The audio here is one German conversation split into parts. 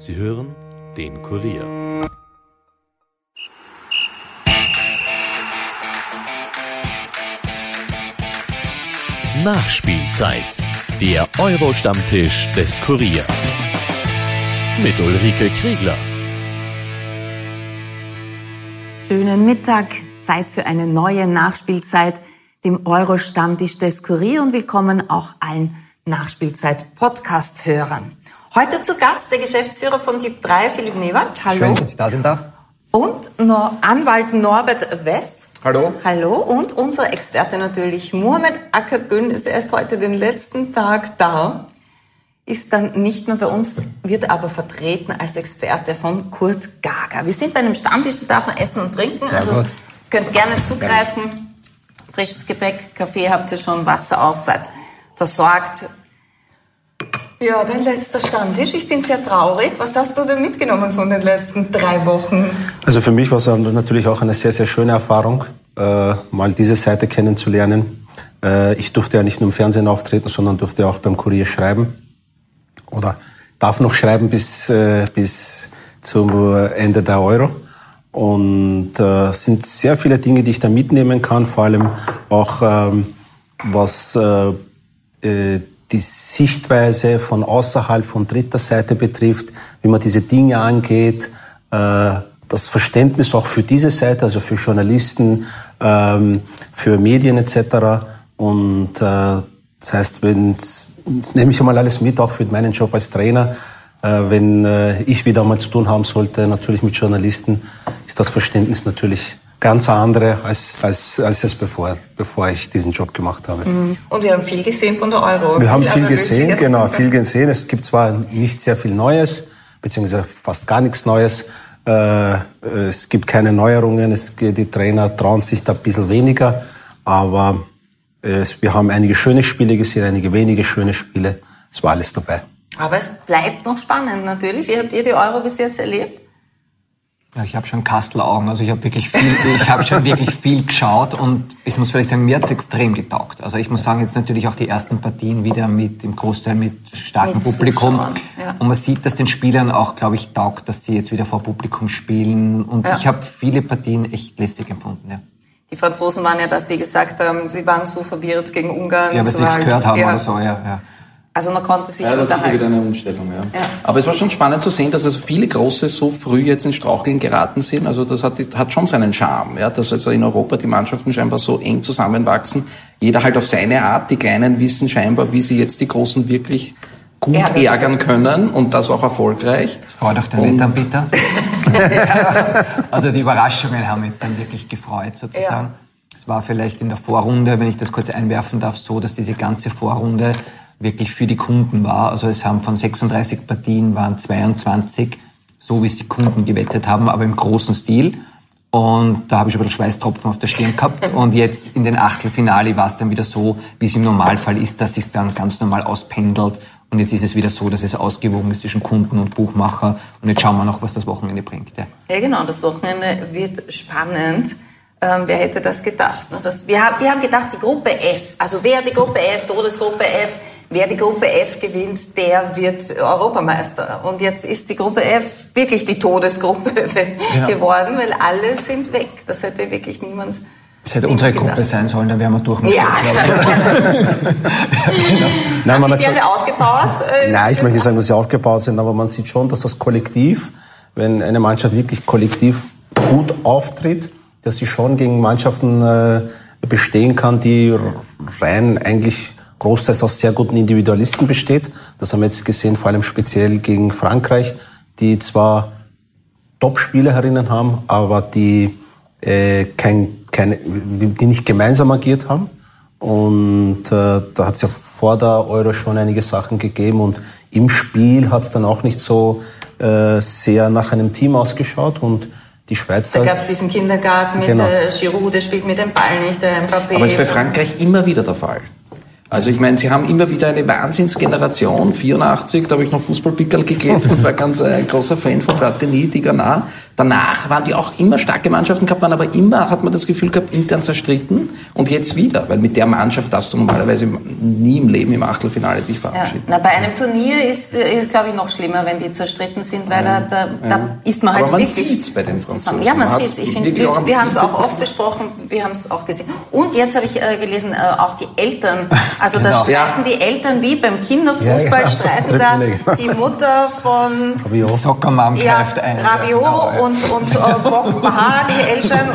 Sie hören den Kurier. Nachspielzeit. Der Euro-Stammtisch des Kurier. Mit Ulrike Kriegler. Schönen Mittag. Zeit für eine neue Nachspielzeit, dem Euro-Stammtisch des Kurier und willkommen auch allen Nachspielzeit-Podcast-Hörern. Heute zu Gast der Geschäftsführer von Typ 3, Philipp Newald. Hallo. Schön, dass ich da sein darf. Und noch Anwalt Norbert Wess. Hallo. Hallo. Und unser Experte natürlich, Mohamed Akagün, ist erst heute den letzten Tag da. Ist dann nicht mehr bei uns, wird aber vertreten als Experte von Kurt Gager. Wir sind bei einem Stammtisch, da darf man essen und trinken. Ja, also gut. könnt gerne zugreifen. Frisches Gepäck, Kaffee habt ihr schon, Wasser auch, seid versorgt. Ja, dein letzter Stammtisch. Ich bin sehr traurig. Was hast du denn mitgenommen von den letzten drei Wochen? Also für mich war es natürlich auch eine sehr, sehr schöne Erfahrung, äh, mal diese Seite kennenzulernen. Äh, ich durfte ja nicht nur im Fernsehen auftreten, sondern durfte auch beim Kurier schreiben. Oder darf noch schreiben bis, äh, bis zum Ende der Euro. Und äh, sind sehr viele Dinge, die ich da mitnehmen kann, vor allem auch ähm, was äh, die Sichtweise von außerhalb, von dritter Seite betrifft, wie man diese Dinge angeht, äh, das Verständnis auch für diese Seite, also für Journalisten, ähm, für Medien etc. Und äh, das heißt, wenn das nehme ich einmal alles mit, auch für meinen Job als Trainer. Äh, wenn ich wieder mal zu tun haben sollte, natürlich mit Journalisten, ist das Verständnis natürlich ganz andere als, als, als es bevor, bevor ich diesen Job gemacht habe. Und wir haben viel gesehen von der Euro. Wir haben viel gesehen, genau, viel gesehen. Es gibt zwar nicht sehr viel Neues, beziehungsweise fast gar nichts Neues. Äh, es gibt keine Neuerungen, es, die Trainer trauen sich da ein bisschen weniger, aber es, wir haben einige schöne Spiele gesehen, einige wenige schöne Spiele. Es war alles dabei. Aber es bleibt noch spannend natürlich. Wie habt ihr die Euro bis jetzt erlebt? Ja, ich habe schon Kastelaugen, also ich habe wirklich viel, ich habe schon wirklich viel geschaut und ich muss vielleicht sagen, mir hat's extrem getaugt. Also ich muss sagen, jetzt natürlich auch die ersten Partien wieder mit im Großteil mit starkem Mit Publikum. Ja. Und man sieht, dass den Spielern auch, glaube ich, taugt, dass sie jetzt wieder vor Publikum spielen. Und Ja. ich habe viele Partien echt lästig empfunden. Ja, Die Franzosen waren ja das, die gesagt haben, sie waren so verwirrt gegen Ungarn. ja weil sie nichts gehört haben ja. oder so. Ja, ja. Also man konnte sich Ja, das ist wieder unterhalten. eine Umstellung, ja. Aber es war schon spannend zu sehen, dass also viele Große so früh jetzt in Straucheln geraten sind. Also das hat, hat schon seinen Charme, ja, dass also in Europa die Mannschaften scheinbar so eng zusammenwachsen. Jeder halt auf seine Art. Die Kleinen wissen scheinbar, wie sie jetzt die Großen wirklich gut Ärgern. ärgern können und das auch erfolgreich. Das freut auch der Und- Wettanbieter. also die Überraschungen haben jetzt dann wirklich gefreut sozusagen. Es war vielleicht in der Vorrunde, wenn ich das kurz einwerfen darf, so, dass diese ganze Vorrunde wirklich für die Kunden war. Also es haben von 36 Partien waren 22, so wie es die Kunden gewettet haben, aber im großen Stil. Und da habe ich aber den Schweißtropfen auf der Stirn gehabt. Und jetzt in den Achtelfinale war es dann wieder so, wie es im Normalfall ist, dass es dann ganz normal auspendelt. Und jetzt ist es wieder so, dass es ausgewogen ist zwischen Kunden und Buchmacher. Und jetzt schauen wir noch, was das Wochenende bringt. Ja. Ja, genau. Das Wochenende wird spannend. Ähm, wer hätte das gedacht? Ne? Das, wir, haben, wir haben gedacht, die Gruppe F, also wer die Gruppe F, Todesgruppe F, wer die Gruppe F gewinnt, der wird Europameister. Und jetzt ist die Gruppe F wirklich die Todesgruppe geworden, weil alle sind weg. Das hätte wirklich niemand. Das hätte unsere gedacht. Gruppe sein sollen, da wären wir durch. Ja, Nein, man die hat schon, haben wir ausgebaut. äh, Nein, ich fürs möchte nicht sagen, dass sie aufgebaut sind, aber man sieht schon, dass das Kollektiv, wenn eine Mannschaft wirklich kollektiv gut auftritt, dass sie schon gegen Mannschaften äh, bestehen kann, die rein eigentlich großteils aus sehr guten Individualisten besteht. Das haben wir jetzt gesehen, vor allem speziell gegen Frankreich, die zwar Top-Spielerinnen haben, aber die äh, kein, keine, die nicht gemeinsam agiert haben. Und äh, da hat es ja vor der Euro schon einige Sachen gegeben und im Spiel hat es dann auch nicht so äh, sehr nach einem Team ausgeschaut und die Schweizer Da gab es diesen Kindergarten mit Genau. der Giroud, der spielt mit dem Ball nicht, der Mbappé. Aber ist bei Frankreich immer wieder der Fall. Also ich meine, sie haben immer wieder eine Wahnsinnsgeneration. 84, da habe ich noch Fußballpickerl gegeben und war ganz äh, ein großer Fan von Platini, Tigana. Danach waren die auch immer starke Mannschaften gehabt, waren aber immer, hat man das Gefühl gehabt, intern zerstritten und jetzt wieder, weil mit der Mannschaft darfst du normalerweise nie im Leben im Achtelfinale dich verabschieden. Ja. Na, bei einem Turnier ist, ist glaube ich, noch schlimmer, wenn die zerstritten sind, weil da, da, da ist man halt aber man wirklich... sieht's bei den Franzosen. Ja, man Man sieht hat's Ich finde, wir, wir haben es auch oft besprochen, wir haben es auch gesehen. Und jetzt habe ich äh, gelesen, äh, auch die Eltern, also da Genau. streiten die Eltern wie beim Kinderfußball, Ja, ja, streiten da die Mutter von ja, greift ein. Rabiot Ja, genau. Und, und äh, Bock Baha, die Eltern.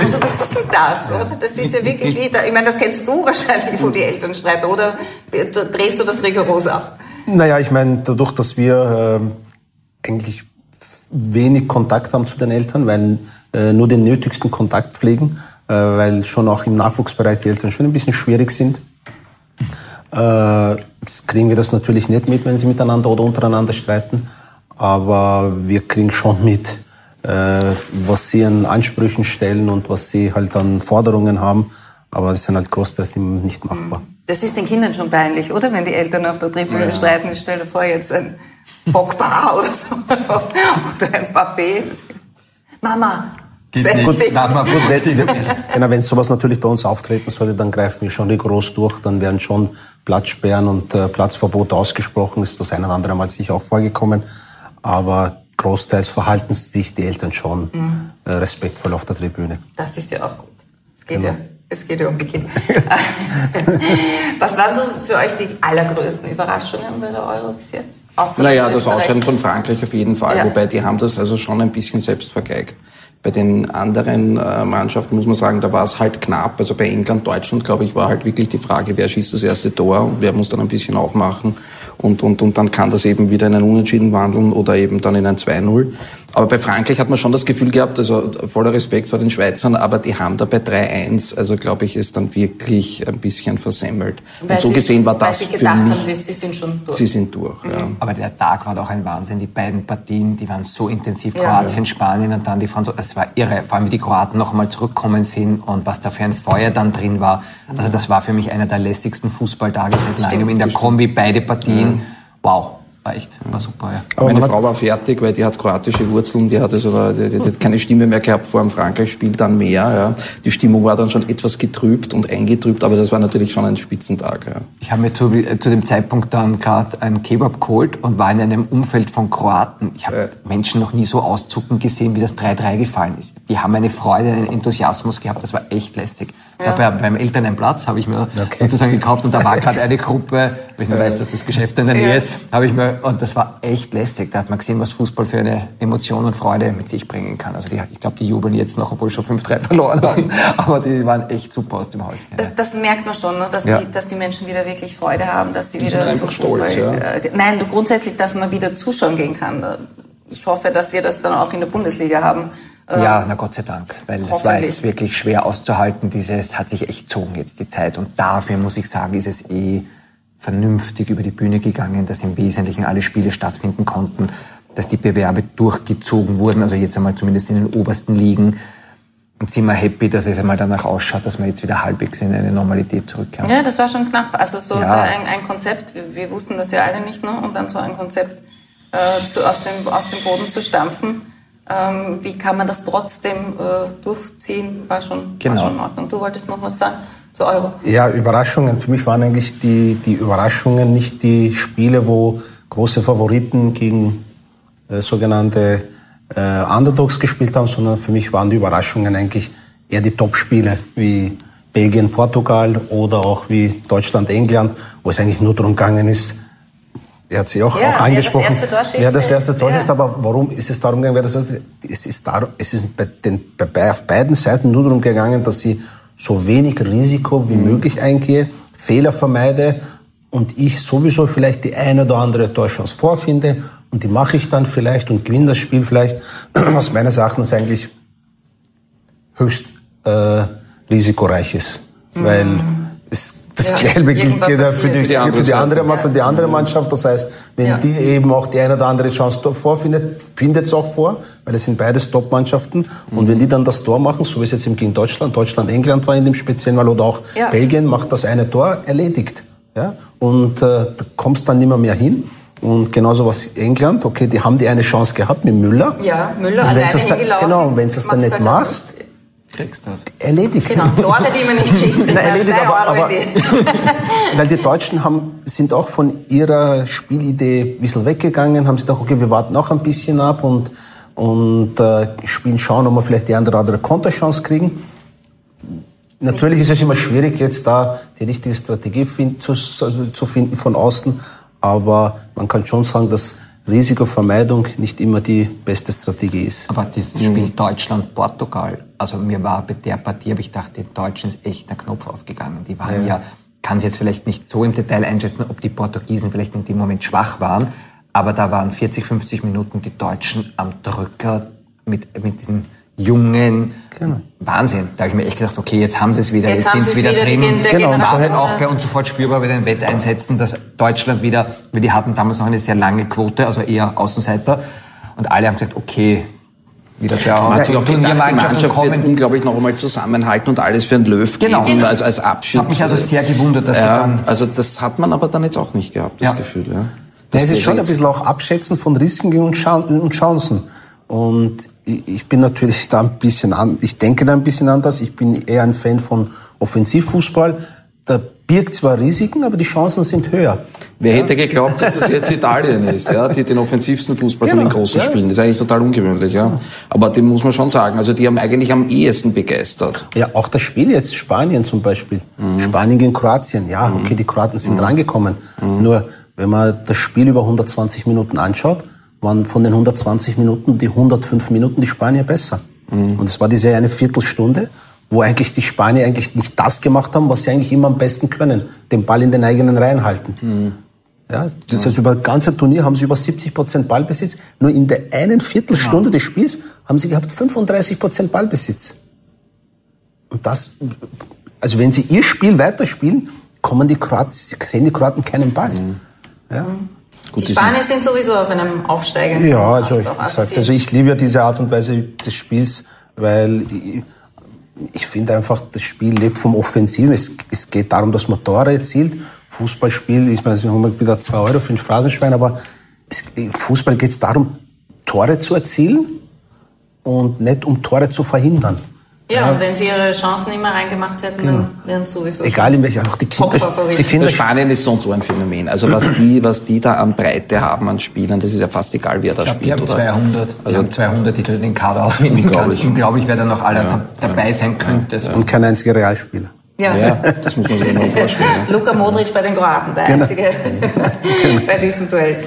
Also was ist denn das, oder? Das ist ja wirklich wieder, ich meine, das kennst du wahrscheinlich, wo die Eltern streiten, oder drehst du das rigoros ab? Naja, ich meine, dadurch, dass wir ähm, eigentlich wenig Kontakt haben zu den Eltern, weil äh, nur den nötigsten Kontakt pflegen, äh, weil schon auch im Nachwuchsbereich die Eltern schon ein bisschen schwierig sind. Äh, kriegen wir das natürlich nicht mit, wenn sie miteinander oder untereinander streiten, aber wir kriegen schon mit, äh, was sie an Ansprüchen stellen und was sie halt an Forderungen haben, aber das sind halt großteils nicht machbar. Das ist den Kindern schon peinlich, oder? Wenn die Eltern auf der Tribüne streiten, stell dir vor, jetzt ein Pogba oder so. oder ein Papé. Mama, Gut, na, mal gut, Genau, wenn sowas natürlich bei uns auftreten sollte, dann greifen wir schon rigoros durch. Dann werden schon Platzsperren und äh, Platzverbote ausgesprochen. Ist das ein oder andere Mal sicher auch vorgekommen. Aber großteils verhalten sich die Eltern schon äh, respektvoll auf der Tribüne. Das ist ja auch gut. Es geht Genau. ja, es geht ja um die Kinder. Was waren so für euch die allergrößten Überraschungen bei der Euro bis jetzt? Außer Naja, das Ausscheiden von Frankreich auf jeden Fall, Ja. wobei die haben das also schon ein bisschen selbst vergeigt. Bei den anderen äh, Mannschaften muss man sagen, da war es halt knapp. Also bei England, Deutschland, glaube ich, war halt wirklich die Frage, wer schießt das erste Tor und wer muss dann ein bisschen aufmachen. Und, und, und dann kann das eben wieder in ein Unentschieden wandeln oder eben dann in ein 2-0. Aber bei Frankreich hat man schon das Gefühl gehabt, also voller Respekt vor den Schweizern, aber die haben da bei 3-1, also glaube ich, ist dann wirklich ein bisschen versemmelt. Weil und so sie- gesehen war weil das sie für gedacht mich, haben, sie sind schon durch. sie sind durch. Ja. Aber der Tag war doch ein Wahnsinn. Die beiden Partien, die waren so intensiv. Ja. Kroatien, Spanien und dann die Franzosen. Es war irre. Vor allem, wie die Kroaten noch einmal zurückkommen sind und was da für ein Feuer dann drin war. Also das war für mich einer der lässigsten Fußballtage seit langem. In der Kombi beide Partien. Wow. War echt, war super, ja. Aber Meine Frau war fertig, weil die hat kroatische Wurzeln, die hat also die, die, die hat keine Stimme mehr gehabt vor dem Frankreich-Spiel, dann mehr. Ja. Die Stimmung war dann schon etwas getrübt und eingetrübt, aber das war natürlich schon ein Spitzentag. Ja. Ich habe mir zu, äh, zu dem Zeitpunkt dann gerade einen Kebab geholt und war in einem Umfeld von Kroaten. Ich habe Menschen noch nie so auszucken gesehen, wie das 3-3 gefallen ist. Die haben eine Freude, einen Enthusiasmus gehabt. Das war echt lästig. Ja beim Eltern einen Platz habe ich mir Okay. sozusagen gekauft und da war gerade eine Gruppe, weil ich nur weiß, dass das Geschäft in der Nähe Ja. ist, habe ich mir und das war echt lästig. Da hat man gesehen, was Fußball für eine Emotion und Freude mit sich bringen kann. Also die, ich glaube, die jubeln jetzt noch, obwohl sie schon 5-3 verloren haben, aber die waren echt super aus dem Haus. Das, das merkt man schon, ne? dass, Ja. die, dass die Menschen wieder wirklich Freude haben, dass sie wieder zum stolz, Fußball. ja. Äh, nein, du, grundsätzlich, dass man wieder zuschauen gehen kann. Ich hoffe, dass wir das dann auch in der Bundesliga haben. Äh, Ja, na Gott sei Dank, weil es war jetzt wirklich schwer auszuhalten. Dieses hat sich echt gezogen jetzt die Zeit und dafür muss ich sagen, ist es eh vernünftig über die Bühne gegangen, dass im Wesentlichen alle Spiele stattfinden konnten, dass die Bewerbe durchgezogen wurden, also jetzt einmal zumindest in den obersten Ligen. Und sind wir happy, dass es einmal danach ausschaut, dass wir jetzt wieder halbwegs in eine Normalität zurückkehren. Ja, das war schon knapp. Also so Ja. ein, ein Konzept, wir, wir wussten das ja alle nicht, ne? und dann so ein Konzept äh, zu, aus, dem, aus dem Boden zu stampfen. Ähm, wie kann man das trotzdem äh, durchziehen, war schon, Genau. war schon in Ordnung. Du wolltest noch was sagen zu Euro? Ja, Überraschungen. Für mich waren eigentlich die, die Überraschungen nicht die Spiele, wo große Favoriten gegen äh, sogenannte äh, Underdogs gespielt haben, sondern für mich waren die Überraschungen eigentlich eher die Top-Spiele wie Belgien, Portugal oder auch wie Deutschland, England, wo es eigentlich nur darum gegangen ist, er hat sie auch, Ja, auch wer das angesprochen. erste Tor wer das erste Tor ja. schießt, aber warum ist es darum gegangen? Das, es ist darum, es ist bei den, bei, auf beiden Seiten nur darum gegangen, dass sie so wenig Risiko wie möglich eingehe, Fehler vermeide und ich sowieso vielleicht die eine oder andere Torchance vorfinde und die mache ich dann vielleicht und gewinne das Spiel vielleicht, was meines Erachtens eigentlich höchst äh, risikoreich ist, weil es das Ja, Gelbe gilt ja für die, für die, andere andere, Seite. für die andere Mannschaft. Das heißt, wenn Ja. die eben auch die eine oder andere Chance vorfindet, findet es auch vor, weil es sind beides Top-Mannschaften. Und wenn die dann das Tor machen, so wie es jetzt eben gegen Deutschland, Deutschland, England war in dem speziellen Fall oder auch Ja. Belgien macht das eine Tor, erledigt. Ja? Und äh, da kommst dann nimmer mehr hin. Und genauso was England, okay, die haben die eine Chance gehabt mit Müller. Ja, Müller Und alleine wenn's das dann- hingelaufen. genau, und wenn du es dann nicht machst, Kriegst das. erledigt. Genau, Tore, die man nicht schießt, kriegt Nein, erledigt, aber- aber-. Weil die Deutschen haben, sind auch von ihrer Spielidee ein bisschen weggegangen, haben sie gedacht, okay, wir warten noch ein bisschen ab und, und äh, spielen schauen, ob wir vielleicht die eine oder andere Konterchance kriegen. Natürlich ist es immer schwierig, jetzt da die richtige Strategie find, zu, zu finden von außen, aber man kann schon sagen, dass Risikovermeidung nicht immer die beste Strategie ist. Aber das Spiel Deutschland-Portugal, also mir war bei der Partie, habe ich gedacht, den Deutschen ist echt der Knopf aufgegangen. Die waren ja, kann es jetzt vielleicht nicht so im Detail einschätzen, ob die Portugiesen vielleicht in dem Moment schwach waren, aber da waren 40, 50 Minuten die Deutschen am Drücker mit, mit diesen jungen Wahnsinn. Da habe ich mir echt gedacht, okay, jetzt haben sie es wieder, Jetzt jetzt, sind es wieder wieder, drin. Gen- der Genau, und War so halt Generation, auch bei uns sofort spürbar bei den Wetteinsätzen, dass Deutschland wieder, weil die hatten damals noch eine sehr lange Quote, also eher Außenseiter. Und alle haben gesagt, okay, wieder der Man hat sich auch gedacht, die Mannschaft wird kommen. unglaublich noch einmal zusammenhalten und alles für einen Löw Genau. geben, Genau. als, als Abschied. Hat mich also sehr gewundert, dass sie ja, dann also das hat man aber dann jetzt auch nicht gehabt, das Ja. Gefühl. Ja. Das es ist schon ein bisschen auch Abschätzen von Risiken und Chancen. Und ich bin natürlich da ein bisschen an, ich denke da ein bisschen anders. Ich bin eher ein Fan von Offensivfußball. Da birgt zwar Risiken, aber die Chancen sind höher. Wer hätte geglaubt, dass das jetzt Italien ist, ja, die den offensivsten Fußball von Genau, den Großen ja. spielen. Das ist eigentlich total ungewöhnlich, ja. Aber dem muss man schon sagen, also die haben eigentlich am ehesten begeistert. Ja, auch das Spiel jetzt Spanien zum Beispiel. Spanien gegen Kroatien. Ja, okay, die Kroaten sind rangekommen. Nur, wenn man das Spiel über 120 Minuten anschaut, waren von den 120 Minuten die 105 Minuten die Spanier besser. Und es war diese eine Viertelstunde, wo eigentlich die Spanier eigentlich nicht das gemacht haben, was sie eigentlich immer am besten können. Den Ball in den eigenen Reihen halten. Ja, das heißt, über das ganze Turnier haben sie über 70 Prozent Ballbesitz. Nur in der einen Viertelstunde des Spiels haben sie gehabt 35 Prozent Ballbesitz. Und das, also wenn sie ihr Spiel weiterspielen, kommen die Kroaten, sehen die Kroaten keinen Ball. Ja, Gut, Die Spanier sind sowieso auf einem aufsteigenden ja also ich, auch. gesagt, also ich liebe ja diese Art und Weise des Spiels, weil ich, ich finde einfach, das Spiel lebt vom Offensiven. Es, es geht darum, dass man Tore erzielt. Fußballspiel, ich meine, wir haben wieder zwei Euro für ein Phrasenschwein, aber es, im Fußball geht es darum, Tore zu erzielen und nicht um Tore zu verhindern. Ja, und wenn sie ihre Chancen immer reingemacht hätten, dann wären sowieso Genau. Egal in welcher, auch die Kinder, die Kinder Spanien ist so und so ein Phänomen. Also was die, was die da an Breite haben an Spielern, das ist ja fast egal, wer da Ich glaube, die spielt, haben oder? 200, die Also- haben 200, die du den Kader aufnehmen kannst. Und glaube ich, wer da noch alle da- dabei sein könnte. So. und kein einziger Realspieler. Ja. Ja, das muss man sich mal vorstellen. ja. Luka Modric bei den Kroaten, der Genau. einzige bei diesem Duell.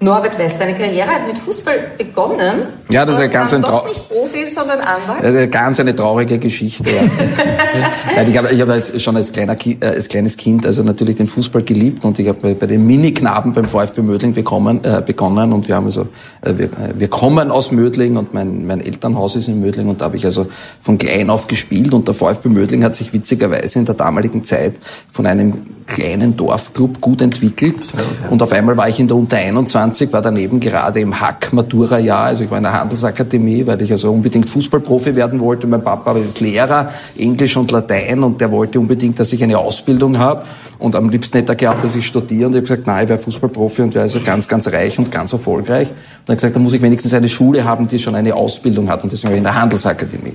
Norbert West, deine Karriere hat mit Fußball begonnen. Ja, das ist ja ganz ein doch nicht Profi, sondern Anwalt. Also ganz eine traurige Geschichte. Ja. Nein, ich habe ich hab als, schon als, kleiner, äh, als kleines Kind also natürlich den Fußball geliebt und ich habe bei, bei den Mini-Knaben beim VfB Mödling bekommen, äh, begonnen und wir haben also äh, wir, äh, wir kommen aus Mödling und mein, mein Elternhaus ist in Mödling und da habe ich also von klein auf gespielt und der VfB Mödling hat sich witzigerweise in der damaligen Zeit von einem kleinen Dorfclub gut entwickelt und auf einmal war ich in der Unter 21, war daneben gerade im Hack Matura Jahr, also ich war in der Handelsakademie, weil ich also unbedingt Fußballprofi werden wollte. Mein Papa ist Lehrer, Englisch und Latein und der wollte unbedingt, dass ich eine Ausbildung habe und am liebsten hätte er gehabt, dass ich studiere und ich habe gesagt, nein, ich wäre Fußballprofi und wäre also ganz, ganz reich und ganz erfolgreich. Und er hat gesagt, da muss ich wenigstens eine Schule haben, die schon eine Ausbildung hat und deswegen war ich in der Handelsakademie.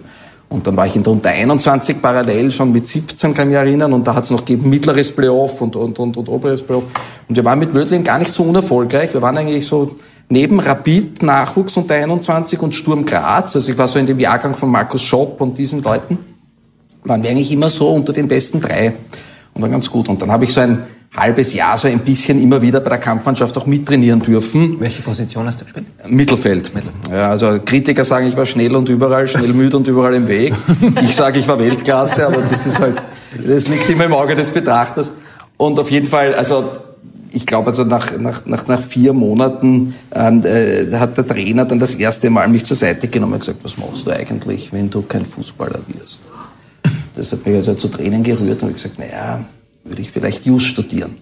Und dann war ich in der Unter 21 parallel schon mit 17, kann ich mich erinnern, und da hat es noch gegeben mittleres Playoff und, und, und, und oberes Playoff. Und wir waren mit Mödling gar nicht so unerfolgreich. Wir waren eigentlich so neben Rapid, Nachwuchs unter 21 und Sturm Graz. Also ich war so in dem Jahrgang von Markus Schopp und diesen Leuten. Waren wir eigentlich immer so unter den besten drei. Und war ganz gut. Und dann habe ich so ein halbes Jahr so ein bisschen immer wieder bei der Kampfmannschaft auch mittrainieren dürfen. Welche Position hast du gespielt? Mittelfeld. Ja, also Kritiker sagen, ich war schnell und überall, schnell müde und überall im Weg. Ich sage, ich war Weltklasse, aber das ist halt, das liegt immer im Auge des Betrachters. Und auf jeden Fall, also ich glaube, also nach, nach, nach, nach vier Monaten ähm, äh, hat der Trainer dann das erste Mal mich zur Seite genommen und gesagt, was machst du eigentlich, wenn du kein Fußballer wirst? Das hat mich also zu Tränen gerührt und ich gesagt, naja, würde ich vielleicht Just studieren.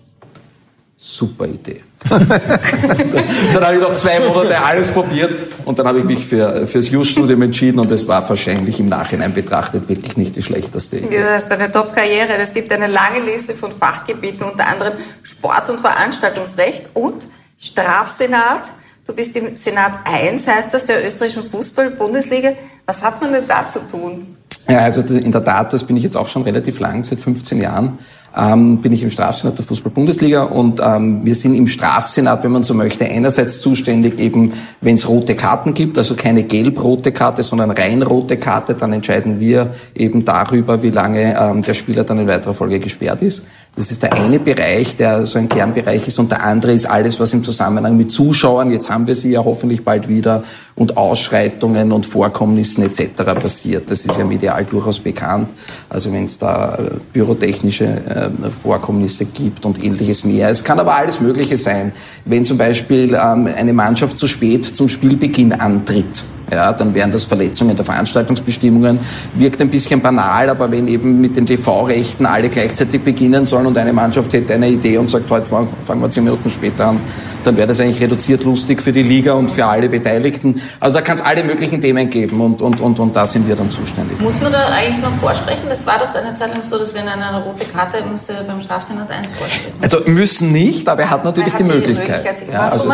Super Idee. dann habe ich noch zwei Monate alles probiert und dann habe ich mich für, fürs Just-Studium entschieden und es war wahrscheinlich im Nachhinein betrachtet wirklich nicht die schlechteste Idee. Das ist eine Top-Karriere. Es gibt eine lange Liste von Fachgebieten, unter anderem Sport- und Veranstaltungsrecht und Strafsenat. Du bist im Senat 1, heißt das, der österreichischen Fußball-Bundesliga. Was hat man denn da zu tun? Ja, also in der Tat, das bin ich jetzt auch schon relativ lang, seit 15 Jahren, ähm, bin ich im Strafsenat der Fußball-Bundesliga und ähm, wir sind im Strafsenat, wenn man so möchte, einerseits zuständig eben, wenn es rote Karten gibt, also keine gelb-rote Karte, sondern rein rote Karte, dann entscheiden wir eben darüber, wie lange ähm, der Spieler dann in weiterer Folge gesperrt ist. Das ist der eine Bereich, der so ein Kernbereich ist und der andere ist alles, was im Zusammenhang mit Zuschauern, jetzt haben wir sie ja hoffentlich bald wieder, und Ausschreitungen und Vorkommnissen etc. passiert. Das ist ja medial durchaus bekannt. Also wenn es da äh, pyrotechnische äh, Vorkommnisse gibt und ähnliches mehr. Es kann aber alles Mögliche sein. Wenn zum Beispiel ähm, eine Mannschaft zu spät zum Spielbeginn antritt, ja, dann wären das Verletzungen der Veranstaltungsbestimmungen. Wirkt ein bisschen banal, aber wenn eben mit den TV-Rechten alle gleichzeitig beginnen sollen und eine Mannschaft hätte eine Idee und sagt, heute fangen wir zehn Minuten später an, dann wäre das eigentlich reduziert lustig für die Liga und für alle Beteiligten. Also da kann es alle möglichen Themen geben und, und, und, und da sind wir dann zuständig. Muss man da eigentlich noch vorsprechen? Das war doch eine Zeit lang so, dass wenn einer eine rote Karte musste beim Strafsenat 1 vorsprechen. Also müssen nicht, aber er hat natürlich er hat die, die, Möglichkeit. Möglichkeit ja, also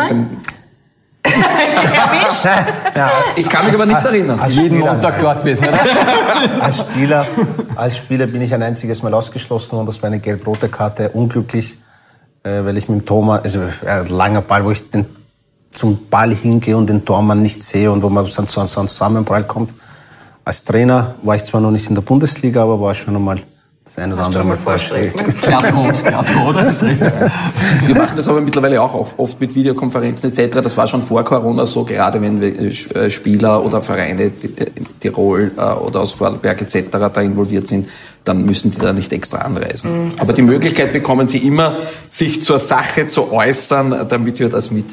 Erwischt? Ja. Ich kann mich aber nicht erinnern. Als jeden Montag dort bist, ne? als, Spieler, als Spieler bin ich ein einziges Mal ausgeschlossen und das war eine gelb-rote Karte. Unglücklich, äh, weil ich mit dem Thomas, also ein langer Ball, wo ich den, zum Ball hingehe und den Tormann nicht sehe und wo man dann zu einem Zusammenprall kommt. Als Trainer war ich zwar noch nicht in der Bundesliga, aber war schon einmal das eine oder andere Mal vorschlägt. Glattrot, Glattrot. Wir machen das aber mittlerweile auch oft mit Videokonferenzen etc. Das war schon vor Corona so, gerade wenn wir äh, Spieler oder Vereine Tirol äh, oder aus Vorarlberg etc. da involviert sind, dann müssen die da nicht extra anreisen. Mhm. Aber die Möglichkeit bekommen sie immer, sich zur Sache zu äußern, damit wir das mit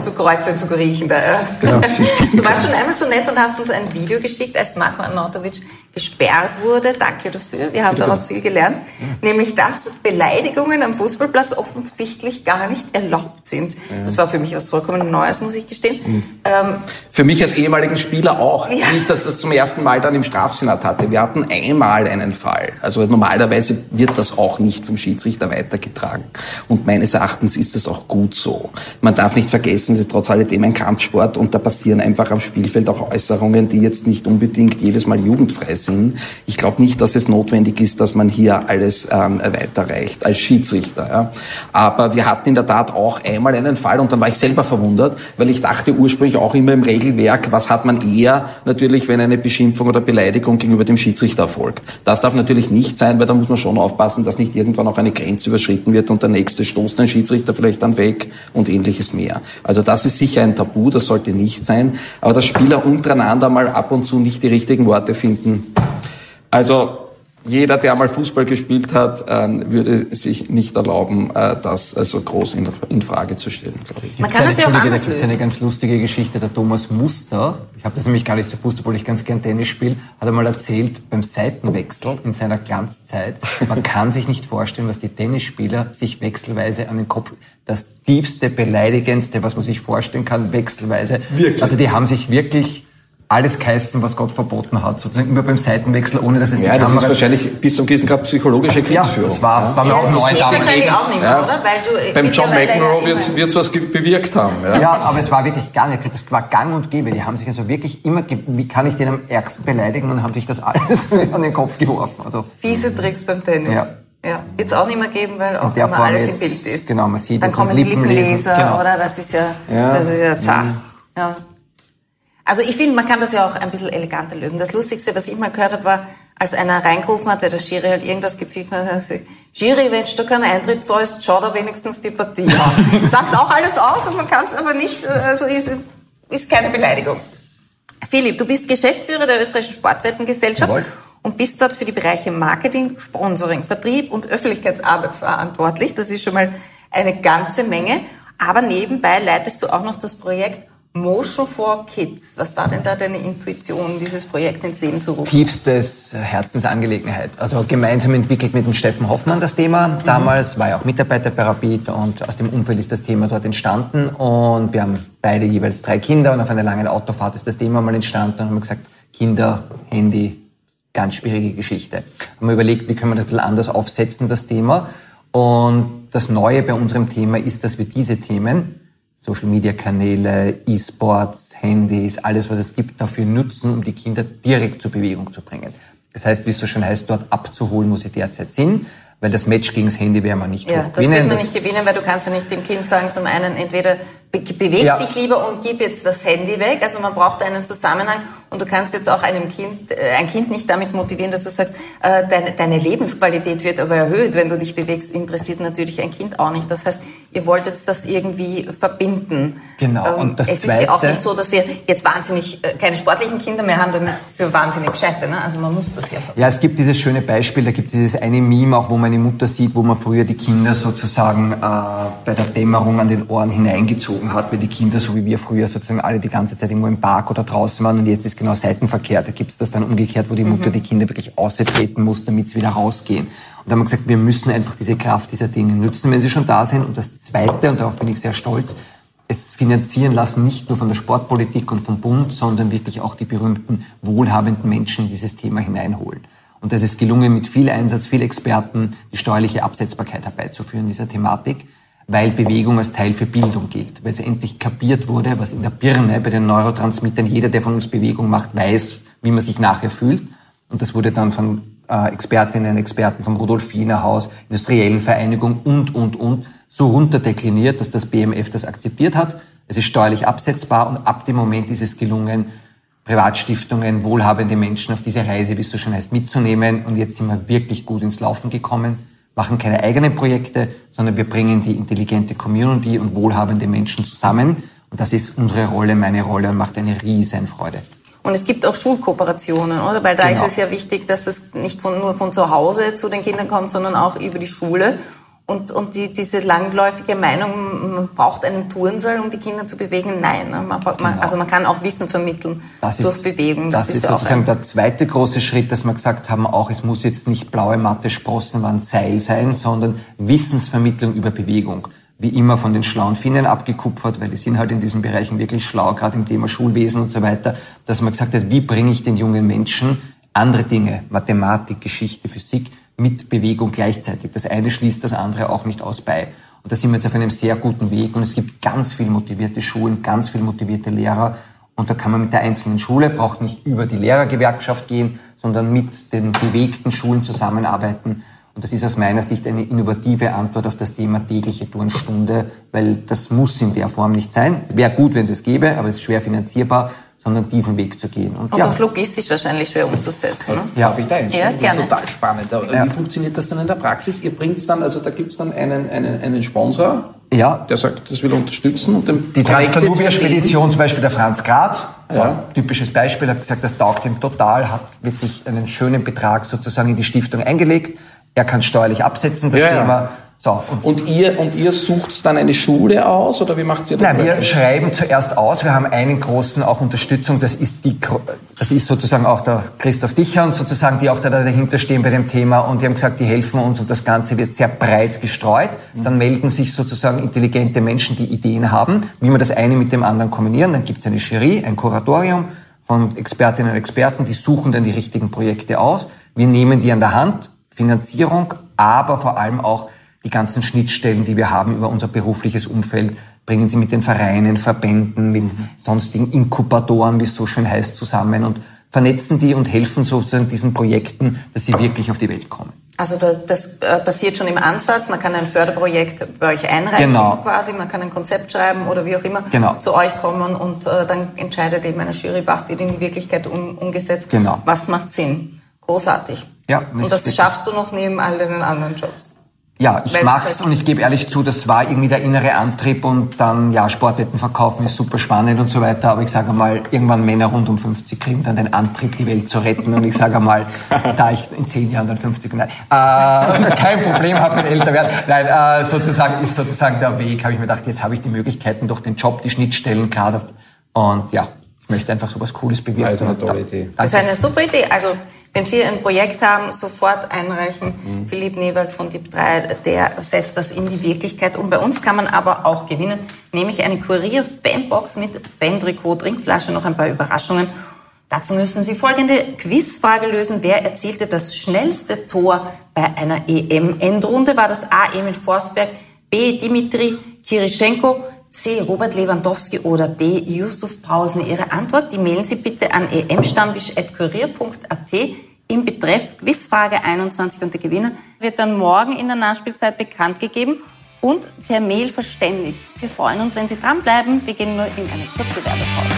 zu Kreuze zu kriechen. Da, ja. Genau, du warst schon einmal so nett und hast uns ein Video geschickt, als Marko Arnautovic gesperrt wurde. Danke dafür. Wir haben ja. daraus viel gelernt. Ja. Nämlich, dass Beleidigungen am Fußballplatz offensichtlich gar nicht erlaubt sind. Das war für mich was vollkommen Neues, muss ich gestehen. Mhm. Ähm, für mich als ehemaligen Spieler auch. Nicht, dass das zum ersten Mal dann im Strafsenat hatte. Wir hatten einmal einen Fall. Also normalerweise wird das auch nicht vom Schiedsrichter weitergetragen. Und meines Erachtens ist es auch gut so. Man darf nicht vergessen, es ist trotz alledem ein Kampfsport und da passieren einfach am Spielfeld auch Äußerungen, die jetzt nicht unbedingt jedes Mal jugendfrei sind. Ich glaube nicht, dass es notwendig ist, dass man hier alles ähm, weiterreicht als Schiedsrichter. Ja. Aber wir hatten in der Tat auch einmal einen Fall und dann war ich selber verwundert, weil ich dachte ursprünglich auch immer im Regelwerk, was hat man eher natürlich, wenn eine Beschimpfung oder Beleidigung gegenüber dem Schiedsrichter erfolgt. Das darf natürlich nicht sein, weil da muss man schon aufpassen, dass nicht irgendwann auch eine Grenze überschritten wird und der nächste stoßt den Schiedsrichter vielleicht dann weg und ähnliches mehr. Also das ist sicher ein Tabu, das sollte nicht sein. Aber dass Spieler untereinander mal ab und zu nicht die richtigen Worte finden, also jeder, der mal Fußball gespielt hat, ähm, würde sich nicht erlauben, äh, das also groß in, Frage zu stellen, glaube ich. Man kann das ja auch anders Da gibt eine ganz lustige Geschichte. Der Thomas Muster, ich habe das nämlich gar nicht so gewusst, obwohl ich ganz gern Tennis spiele, hat einmal erzählt, beim Seitenwechsel in seiner Glanzzeit, man kann sich nicht vorstellen, was die Tennisspieler sich wechselweise an den Kopf, das tiefste, beleidigendste, was man sich vorstellen kann, wechselweise. Wirklich? Also die haben sich wirklich alles geheißen, was Gott verboten hat, sozusagen immer beim Seitenwechsel, ohne dass es ja, die Kamera... Ja, das ist wahrscheinlich bis zum gewissen Grad psychologische Kriegsführung. Ja, das war, das war mir ja, auch neu. Das wahrscheinlich auch nicht mehr, ja. oder? Weil du Beim John McEnroe wird es was bewirkt haben. Ja. ja, aber es war wirklich gar nicht, das war gang und gäbe. Die haben sich also wirklich immer, wie kann ich den am ärgsten beleidigen und haben sich das alles an den Kopf geworfen. Also, Fiese Tricks beim Tennis. Ja. Ja, wird es auch nicht mehr geben, weil auch immer alles jetzt, im Bild ist. Genau, man sieht Dann kommen die Lippenleser, genau. oder? Das ist ja, ja. das ist ja zart. Mhm. Ja. Also ich finde, man kann das ja auch ein bisschen eleganter lösen. Das Lustigste, was ich mal gehört habe, war, als einer reingerufen hat, weil der Schiri halt irgendwas gepfiffen hat, hat gesagt, Schiri, wenn du keinen Eintritt zahlst, schau da wenigstens die Partie an. Sagt auch alles aus und man kann es aber nicht, also ist, ist keine Beleidigung. Philipp, du bist Geschäftsführer der österreichischen Sportwettengesellschaft Jawohl. und bist dort für die Bereiche Marketing, Sponsoring, Vertrieb und Öffentlichkeitsarbeit verantwortlich. Das ist schon mal eine ganze Menge. Aber nebenbei leitest du auch noch das Projekt Motion for Kids. Was war denn da deine Intuition, dieses Projekt ins Leben zu rufen? Tiefstes Herzensangelegenheit. Also gemeinsam entwickelt mit dem Steffen Hoffmann das Thema. Mhm. Damals war er auch Mitarbeiter bei Rapid und aus dem Umfeld ist das Thema dort entstanden. Und wir haben beide jeweils drei Kinder und auf einer langen Autofahrt ist das Thema mal entstanden und haben gesagt, Kinder, Handy, ganz schwierige Geschichte. Haben wir überlegt, wie können wir das ein bisschen anders aufsetzen, das Thema. Und das Neue bei unserem Thema ist, dass wir diese Themen Social-Media-Kanäle, E-Sports, Handys, alles, was es gibt, dafür nutzen, um die Kinder direkt zur Bewegung zu bringen. Das heißt, wie es so schön heißt, dort abzuholen, wo sie derzeit sind weil das Match gegen das Handy werden wir nicht ja, gewinnen. Das wird man nicht gewinnen, weil du kannst ja nicht dem Kind sagen, zum einen entweder be beweg ja. dich lieber und gib jetzt das Handy weg. Also man braucht einen Zusammenhang und du kannst jetzt auch einem Kind, äh, ein Kind nicht damit motivieren, dass du sagst, äh, deine, deine Lebensqualität wird aber erhöht, wenn du dich bewegst. Interessiert natürlich ein Kind auch nicht. Das heißt, ihr wolltet das irgendwie verbinden. Genau. Ähm, und das es Zweite, ist ja auch nicht so, dass wir jetzt wahnsinnig äh, keine sportlichen Kinder mehr haben, damit für wahnsinnig gescheite. Ne? Also man muss das ja verbinden. Ja, es gibt dieses schöne Beispiel, da gibt es dieses eine Meme auch, wo meine Mutter sieht, wo man früher die Kinder sozusagen äh, bei der Dämmerung an den Ohren hineingezogen hat, weil die Kinder, so wie wir früher sozusagen alle die ganze Zeit irgendwo im Park oder draußen waren und jetzt ist genau seitenverkehrt. Da gibt es das dann umgekehrt, wo die Mutter mhm. die Kinder wirklich austreten muss, damit sie wieder rausgehen. Und da haben wir gesagt, wir müssen einfach diese Kraft dieser Dinge nutzen, wenn sie schon da sind. Und das Zweite, und darauf bin ich sehr stolz, es finanzieren lassen, nicht nur von der Sportpolitik und vom Bund, sondern wirklich auch die berühmten wohlhabenden Menschen in dieses Thema hineinholen. Und das ist gelungen, mit viel Einsatz, viel Experten die steuerliche Absetzbarkeit herbeizuführen dieser Thematik, weil Bewegung als Teil für Bildung gilt. Weil es endlich kapiert wurde, was in der Birne bei den Neurotransmittern, jeder, der von uns Bewegung macht, weiß, wie man sich nachher fühlt. Und das wurde dann von äh, Expertinnen und Experten vom Rudolf Wiener Haus, Industriellen Vereinigung und, und, und so runterdekliniert, dass das BMF das akzeptiert hat. Es ist steuerlich absetzbar und ab dem Moment ist es gelungen, Privatstiftungen, wohlhabende Menschen auf diese Reise, wie es so schön heißt, mitzunehmen. Und jetzt sind wir wirklich gut ins Laufen gekommen, machen keine eigenen Projekte, sondern wir bringen die intelligente Community und wohlhabende Menschen zusammen. Und das ist unsere Rolle, meine Rolle und macht eine riesen Freude. Und es gibt auch Schulkooperationen, oder? Weil da genau. ist es ja wichtig, dass das nicht von, nur von zu Hause zu den Kindern kommt, sondern auch über die Schule. Und, und die, diese langläufige Meinung, man braucht einen Turnsaal, um die Kinder zu bewegen, nein. Ne? Man, braucht, genau. man, also man kann auch Wissen vermitteln das durch ist, Bewegung. Das, das ist, ist sozusagen der zweite große Schritt, dass wir gesagt haben, auch es muss jetzt nicht blaue Matte, Sprossenwand, Seil sein, sondern Wissensvermittlung über Bewegung. Wie immer von den schlauen Finnen abgekupfert, weil die sind halt in diesen Bereichen wirklich schlau, gerade im Thema Schulwesen und so weiter, dass man gesagt hat, wie bringe ich den jungen Menschen andere Dinge, Mathematik, Geschichte, Physik, mit Bewegung gleichzeitig. Das eine schließt das andere auch nicht aus bei. Und da sind wir jetzt auf einem sehr guten Weg und es gibt ganz viel motivierte Schulen, ganz viel motivierte Lehrer. Und da kann man mit der einzelnen Schule, braucht nicht über die Lehrergewerkschaft gehen, sondern mit den bewegten Schulen zusammenarbeiten. Und das ist aus meiner Sicht eine innovative Antwort auf das Thema tägliche Turnstunde, weil das muss in der Form nicht sein. Wäre gut, wenn es es gäbe, aber es ist schwer finanzierbar sondern diesen Weg zu gehen. Und, und ja. auch logistisch wahrscheinlich schwer umzusetzen. Ne? Ja. Darf ich da einsteigen? Ja, das ist total spannend. Ja. Wie funktioniert das dann in der Praxis? Ihr bringt dann, also da gibt es dann einen, einen, einen Sponsor, ja. der sagt, das will unterstützen und dem Die Transdanubia-Spedition, zum Beispiel der Franz Grad, so ja. typisches Beispiel, hat gesagt, das taugt ihm total, hat wirklich einen schönen Betrag sozusagen in die Stiftung eingelegt. Er kann steuerlich absetzen, das ja, Thema. So, und, und, ihr, und ihr sucht dann eine Schule aus oder wie macht ihr das? Nein, wir schreiben zuerst aus. Wir haben einen großen auch Unterstützung. Das ist die, das ist sozusagen auch der Christoph Dicher und sozusagen die auch da dahinter stehen bei dem Thema und die haben gesagt, die helfen uns und das Ganze wird sehr breit gestreut. Mhm. Dann melden sich sozusagen intelligente Menschen, die Ideen haben, wie wir das eine mit dem anderen kombinieren. Dann gibt es eine Jury, ein Kuratorium von Expertinnen und Experten, die suchen dann die richtigen Projekte aus. Wir nehmen die an der Hand, Finanzierung, aber vor allem auch die ganzen Schnittstellen, die wir haben über unser berufliches Umfeld, bringen sie mit den Vereinen, Verbänden, mit mhm. sonstigen Inkubatoren, wie es so schön heißt, zusammen und vernetzen die und helfen sozusagen diesen Projekten, dass sie wirklich auf die Welt kommen. Also das, das äh, passiert schon im Ansatz. Man kann ein Förderprojekt bei euch einreichen genau. quasi, man kann ein Konzept schreiben oder wie auch immer genau. zu euch kommen und äh, dann entscheidet eben eine Jury, was wird in die Wirklichkeit um, umgesetzt, genau. was macht Sinn. Großartig. Ja, und das schaffst du noch neben all deinen anderen Jobs. Ja, ich mag's und ich gebe ehrlich zu, das war irgendwie der innere Antrieb und dann, ja, Sportwetten verkaufen ist super spannend und so weiter, aber ich sage mal, irgendwann Männer rund um 50 kriegen dann den Antrieb, die Welt zu retten und ich sage mal, da ich in zehn Jahren dann 50 bin, äh, kein Problem habe mit älter werden, nein, äh, sozusagen ist sozusagen der Weg, habe ich mir gedacht, jetzt habe ich die Möglichkeiten durch den Job, die Schnittstellen gerade und ja, ich möchte einfach so was Cooles bewirken. Also eine tolle Idee. Das ist eine super Idee, also wenn Sie ein Projekt haben, sofort einreichen. Mhm. Philipp Newald von DIP 3, der setzt das in die Wirklichkeit. Und bei uns kann man aber auch gewinnen, nämlich eine Kurier-Fanbox mit Fan-Trikot, Trinkflasche, noch ein paar Überraschungen. Dazu müssen Sie folgende Quizfrage lösen. Wer erzielte das schnellste Tor bei einer EM-Endrunde? War das A. Emil Forsberg, B. Dimitri Kirischenko, C. Robert Lewandowski oder D. Yusuf Paulsen Ihre Antwort. Die mailen Sie bitte an emstammtisch.kurier.at im Betreff Quizfrage 21 und der Gewinner wird dann morgen in der Nachspielzeit bekannt gegeben und per Mail verständigt. Wir freuen uns, wenn Sie dranbleiben. Wir gehen nur in eine kurze Werbepause.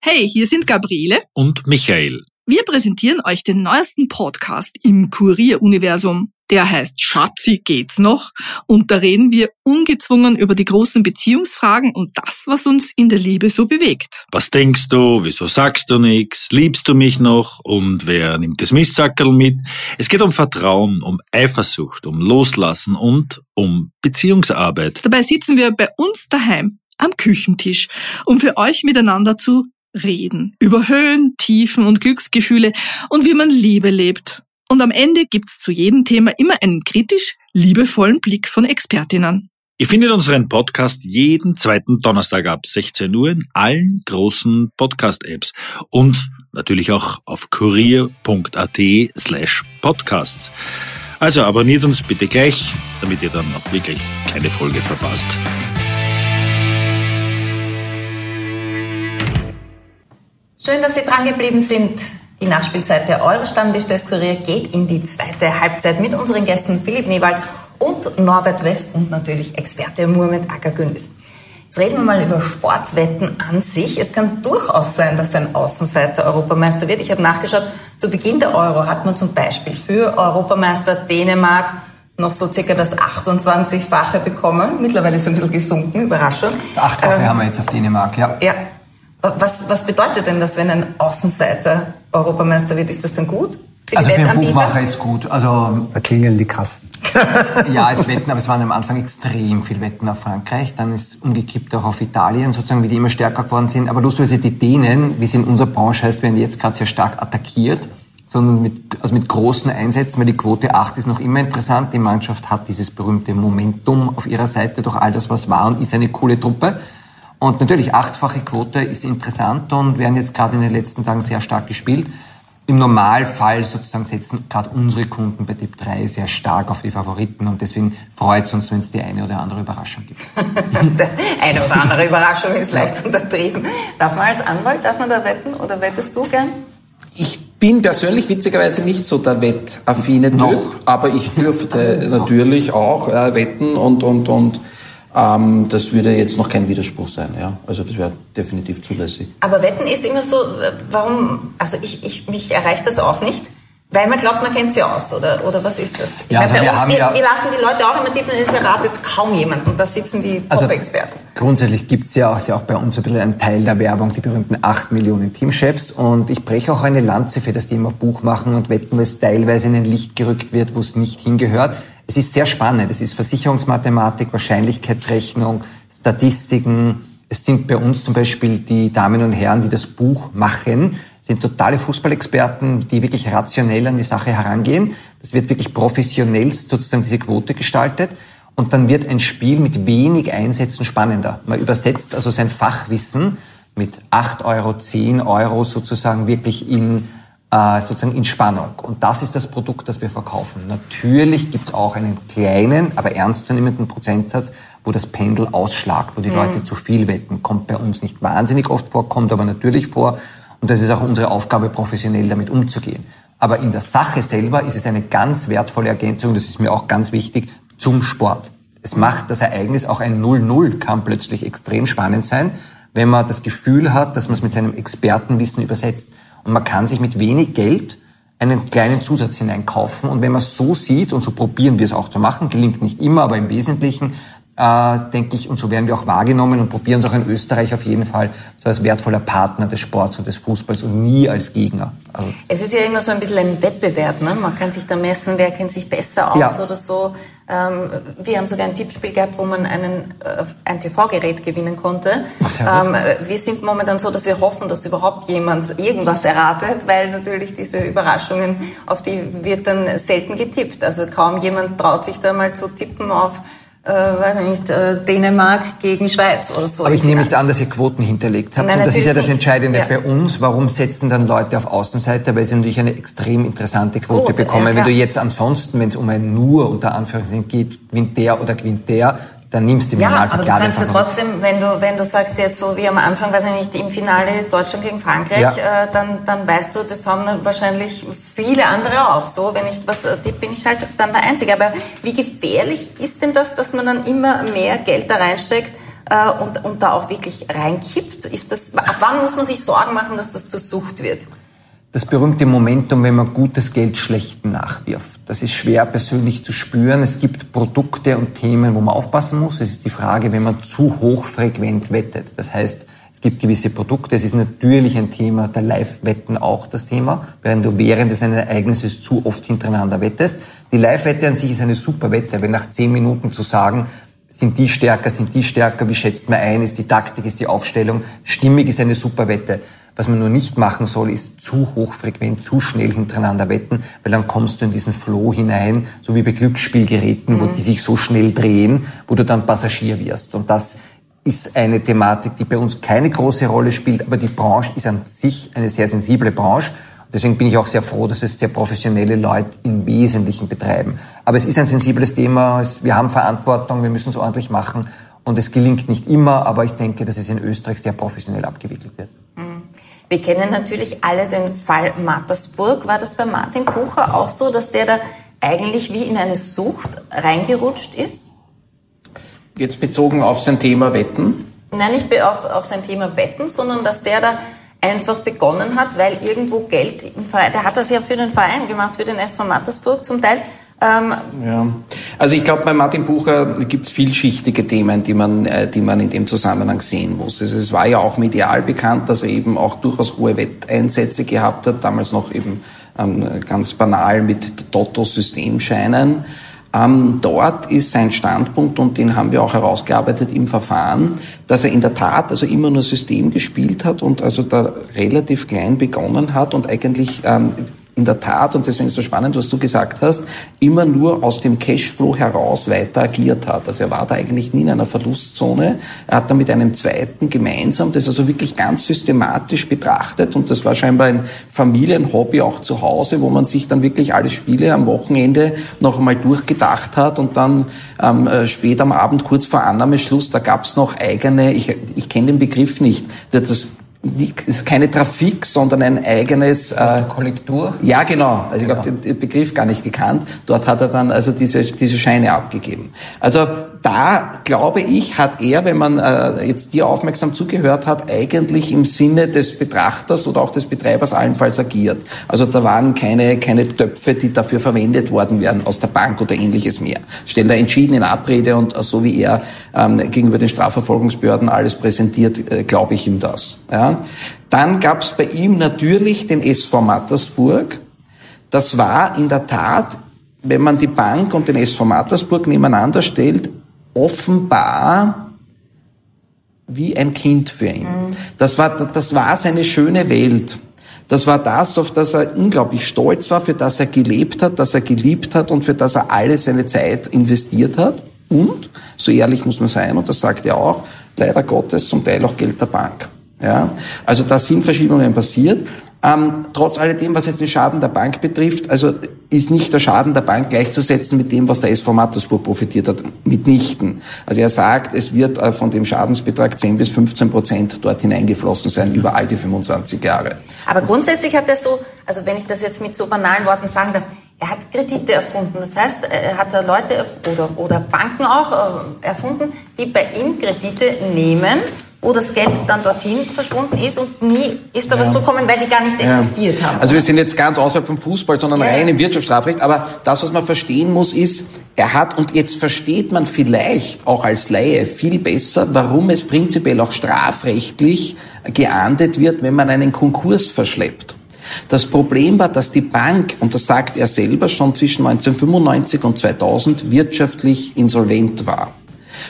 Hey, hier sind Gabriele Und Michael. Wir präsentieren euch den neuesten Podcast im Kurier-Universum. Der heißt Schatzi geht's noch und da reden wir ungezwungen über die großen Beziehungsfragen und das, was uns in der Liebe so bewegt. Was denkst du? Wieso sagst du nichts? Liebst du mich noch? Und wer nimmt das Mistsackerl mit? Es geht um Vertrauen, um Eifersucht, um Loslassen und um Beziehungsarbeit. Dabei sitzen wir bei uns daheim am Küchentisch, um für euch miteinander zu reden. Über Höhen, Tiefen und Glücksgefühle und wie man Liebe lebt. Und am Ende gibt's zu jedem Thema immer einen kritisch liebevollen Blick von Expertinnen. Ihr findet unseren Podcast jeden zweiten Donnerstag ab 16 Uhr in allen großen Podcast-Apps und natürlich auch auf kurier.at slash podcasts. Also abonniert uns bitte gleich, damit ihr dann auch wirklich keine Folge verpasst. Schön, dass Sie dran geblieben sind. Die Nachspielzeit der Euro-Stammtisch des Kurier geht in die zweite Halbzeit mit unseren Gästen Philipp Newald und Norbert West und natürlich Experte Muhammad Akagündis. Jetzt reden wir mal über Sportwetten an sich. Es kann durchaus sein, dass ein Außenseiter Europameister wird. Ich habe nachgeschaut, zu Beginn der Euro hat man zum Beispiel für Europameister Dänemark noch so circa das 28-fache bekommen. Mittlerweile ist es ein bisschen gesunken, Überraschung. Das Achtfache Ähm, haben wir jetzt auf Dänemark, ja. ja. Was, was bedeutet denn das, wenn ein Außenseiter Europameister wird? Ist das dann gut? Für Also für einen? Buchmacher ist gut. Also Da klingeln die Kassen. ja, es Wetten, aber es waren am Anfang extrem viel Wetten auf Frankreich. Dann ist umgekippt auch auf Italien, sozusagen, wie die immer stärker geworden sind. Aber lustigerweise die Dänen, wie es in unserer Branche heißt, werden jetzt gerade sehr stark attackiert, sondern mit, also mit großen Einsätzen, weil die Quote 8 ist noch immer interessant. Die Mannschaft hat dieses berühmte Momentum auf ihrer Seite durch all das, was war und ist eine coole Truppe. Und natürlich, achtfache Quote ist interessant und werden jetzt gerade in den letzten Tagen sehr stark gespielt. Im Normalfall sozusagen setzen gerade unsere Kunden bei Tipp 3 sehr stark auf die Favoriten und deswegen freut es uns, wenn es die eine oder andere Überraschung gibt. Eine oder andere Überraschung ist leicht untertrieben. Darf man als Anwalt, darf man da wetten oder wettest du gern? Ich bin persönlich witzigerweise nicht so der wettaffine Typ, Noch. aber ich dürfte natürlich auch äh, wetten und und und ähm, das würde jetzt noch kein Widerspruch sein, ja. Also das wäre definitiv zulässig. Aber Wetten ist immer so, äh, warum, also ich, ich, mich erreicht das auch nicht. Weil man glaubt, man kennt sie aus, oder, oder was ist das? Ja, also bei wir uns, haben wir, ja- wir lassen die Leute auch immer tippen, es erratet kaum jemand. Und da sitzen die Also Top-Experten. grundsätzlich gibt's ja auch, ja auch bei uns ein bisschen ein Teil der Werbung, die berühmten 8 Millionen Teamchefs. Und ich breche auch eine Lanze für das Thema Buch machen und wetten, weil es teilweise in ein Licht gerückt wird, wo es nicht hingehört. Es ist sehr spannend. Es ist Versicherungsmathematik, Wahrscheinlichkeitsrechnung, Statistiken. Es sind bei uns zum Beispiel die Damen und Herren, die das Buch machen, sind totale Fußballexperten, die wirklich rationell an die Sache herangehen. Das wird wirklich professionell sozusagen diese Quote gestaltet. Und dann wird ein Spiel mit wenig Einsätzen spannender. Man übersetzt also sein Fachwissen mit 8 Euro, 10 Euro sozusagen wirklich in, äh, sozusagen in Spannung. Und das ist das Produkt, das wir verkaufen. Natürlich gibt's auch einen kleinen, aber ernstzunehmenden Prozentsatz, wo das Pendel ausschlagt, wo die Leute zu viel wetten. Kommt bei uns nicht wahnsinnig oft vor, kommt aber natürlich vor. Und das ist auch unsere Aufgabe, professionell damit umzugehen. Aber in der Sache selber ist es eine ganz wertvolle Ergänzung, das ist mir auch ganz wichtig, zum Sport. Es macht das Ereignis, auch ein 0-0 kann plötzlich extrem spannend sein, wenn man das Gefühl hat, dass man es mit seinem Expertenwissen übersetzt. Und man kann sich mit wenig Geld einen kleinen Zusatz hineinkaufen. Und wenn man es so sieht, und so probieren wir es auch zu machen, gelingt nicht immer, aber im Wesentlichen, äh, denke ich, und so werden wir auch wahrgenommen und probieren es auch in Österreich auf jeden Fall, so als wertvoller Partner des Sports und des Fußballs und nie als Gegner. Also, Es ist ja immer so ein bisschen ein Wettbewerb, ne? Man kann sich da messen, wer kennt sich besser aus Ja. oder so. Ähm, wir haben sogar ein Tippspiel gehabt, wo man einen, äh, ein TV-Gerät gewinnen konnte. Ähm, wir sind momentan so, dass wir hoffen, dass überhaupt jemand irgendwas erratet, weil natürlich diese Überraschungen, auf die wird dann selten getippt. Also kaum jemand traut sich da mal zu tippen auf äh, weiß nicht, äh, Dänemark gegen Schweiz oder so. Aber ich nehme nicht an, dass ihr Quoten hinterlegt habt. Nein, und das ist ja das Entscheidende. Ja. bei uns. Warum setzen dann Leute auf Außenseiter? Weil sie natürlich eine extrem interessante Quote Quote, bekommen. ja, Wenn du jetzt ansonsten, wenn es um ein nur unter Anführungszeichen geht, gewinnt der oder gewinnt der, dann nimmst du im Ja, Normalfall aber du kannst ja trotzdem, wenn du, wenn du sagst jetzt so wie am Anfang, weiß ich nicht, im Finale ist Deutschland gegen Frankreich, Ja. äh, dann, dann weißt du, das haben wahrscheinlich viele andere auch so. Wenn ich was äh, tippe, bin ich halt dann der Einzige. Aber wie gefährlich ist denn das, dass man dann immer mehr Geld da reinsteckt äh, und, und da auch wirklich reinkippt? Ist das, ab wann muss man sich Sorgen machen, dass das zur Sucht wird? Das berühmte Momentum, wenn man gutes Geld schlecht nachwirft. Das ist schwer persönlich zu spüren. Es gibt Produkte und Themen, wo man aufpassen muss. Es ist die Frage, wenn man zu hochfrequent wettet. Das heißt, es gibt gewisse Produkte. Es ist natürlich ein Thema der Live-Wetten auch das Thema, während du während des Ereignisses zu oft hintereinander wettest. Die Live-Wette an sich ist eine super Wette, wenn nach zehn Minuten zu sagen, sind die stärker, sind die stärker, wie schätzt man ein, ist die Taktik, ist die Aufstellung, stimmig ist eine super Wette. Was man nur nicht machen soll, ist zu hochfrequent, zu schnell hintereinander wetten, weil dann kommst du in diesen Flow hinein, so wie bei Glücksspielgeräten, wo die sich so schnell drehen, wo du dann Passagier wirst. Und das ist eine Thematik, die bei uns keine große Rolle spielt, aber die Branche ist an sich eine sehr sensible Branche. Deswegen bin ich auch sehr froh, dass es sehr professionelle Leute im Wesentlichen betreiben. Aber es ist ein sensibles Thema. Wir haben Verantwortung, wir müssen es ordentlich machen. Und es gelingt nicht immer, aber ich denke, dass es in Österreich sehr professionell abgewickelt wird. Wir kennen natürlich alle den Fall Mattersburg. War das bei Martin Bucher auch so, dass der da eigentlich wie in eine Sucht reingerutscht ist? Jetzt bezogen auf sein Thema Wetten. Nein, nicht auf, auf sein Thema Wetten, sondern dass der da einfach begonnen hat, weil irgendwo Geld im Verein, der hat das ja für den Verein gemacht, für den SV Mattersburg zum Teil. Ähm, Ja. Also ich glaube, bei Martin Bucher gibt es vielschichtige Themen, die man, äh, die man in dem Zusammenhang sehen muss. Also es war ja auch medial bekannt, dass er eben auch durchaus hohe Wetteinsätze gehabt hat, damals noch eben ähm, ganz banal mit Toto-Systemscheinen. Ähm, dort ist sein Standpunkt, und den haben wir auch herausgearbeitet im Verfahren, dass er in der Tat also immer nur System gespielt hat und also da relativ klein begonnen hat und eigentlich ähm, in der Tat, und deswegen ist so spannend, was du gesagt hast, immer nur aus dem Cashflow heraus weiter agiert hat. Also er war da eigentlich nie in einer Verlustzone. Er hat da mit einem zweiten gemeinsam das also wirklich ganz systematisch betrachtet und das war scheinbar ein Familienhobby auch zu Hause, wo man sich dann wirklich alle Spiele am Wochenende noch einmal durchgedacht hat und dann ähm, äh, spät am Abend, kurz vor Annahmeschluss, da gab's noch eigene, ich, ich kenne den Begriff nicht, das nicht- ist keine Trafik, sondern ein eigenes äh, Kollektur? ja, genau. Also ich habe den, den Begriff gar nicht gekannt. Dort hat er dann also diese, diese Scheine abgegeben. Also da glaube ich, hat er, wenn man äh, jetzt dir aufmerksam zugehört hat, eigentlich im Sinne des Betrachters oder auch des Betreibers allenfalls agiert. Also da waren keine, keine Töpfe, die dafür verwendet worden wären aus der Bank oder ähnliches mehr. Stellt er entschieden in Abrede und äh, so wie er ähm, gegenüber den Strafverfolgungsbehörden alles präsentiert, äh, glaube ich ihm das. Ja. Dann gab es bei ihm natürlich den SV Mattersburg. Das war in der Tat, wenn man die Bank und den SV Mattersburg nebeneinander stellt, offenbar wie ein Kind für ihn. Das war, das war seine schöne Welt. Das war das, auf das er unglaublich stolz war, für das er gelebt hat, das er geliebt hat und für das er alle seine Zeit investiert hat. Und, so ehrlich muss man sein, und das sagt er auch, leider Gottes zum Teil auch Geld der Bank. Ja, also da sind Verschiebungen passiert. Ähm, trotz alledem, was jetzt den Schaden der Bank betrifft, also ist nicht der Schaden der Bank gleichzusetzen mit dem, was der SV Mattersburg profitiert hat, mitnichten. Also er sagt, es wird äh, von dem Schadensbetrag 10 bis 15 Prozent dort hineingeflossen sein über all die 25 Jahre. aber grundsätzlich hat er so, also wenn ich das jetzt mit so banalen Worten sagen darf, er hat Kredite erfunden. Das heißt, er hat Leute oder, oder Banken auch äh, erfunden, die bei ihm Kredite nehmen, wo das Geld dann dorthin verschwunden ist und nie ist da was zurückgekommen, weil die gar nicht existiert haben. Also wir sind jetzt ganz außerhalb vom Fußball, sondern Ja. rein im Wirtschaftsstrafrecht. Aber das, was man verstehen muss, ist, er hat, und jetzt versteht man vielleicht auch als Laie viel besser, warum es prinzipiell auch strafrechtlich geahndet wird, wenn man einen Konkurs verschleppt. Das Problem war, dass die Bank, und das sagt er selber, schon zwischen 1995 und 2000 wirtschaftlich insolvent war.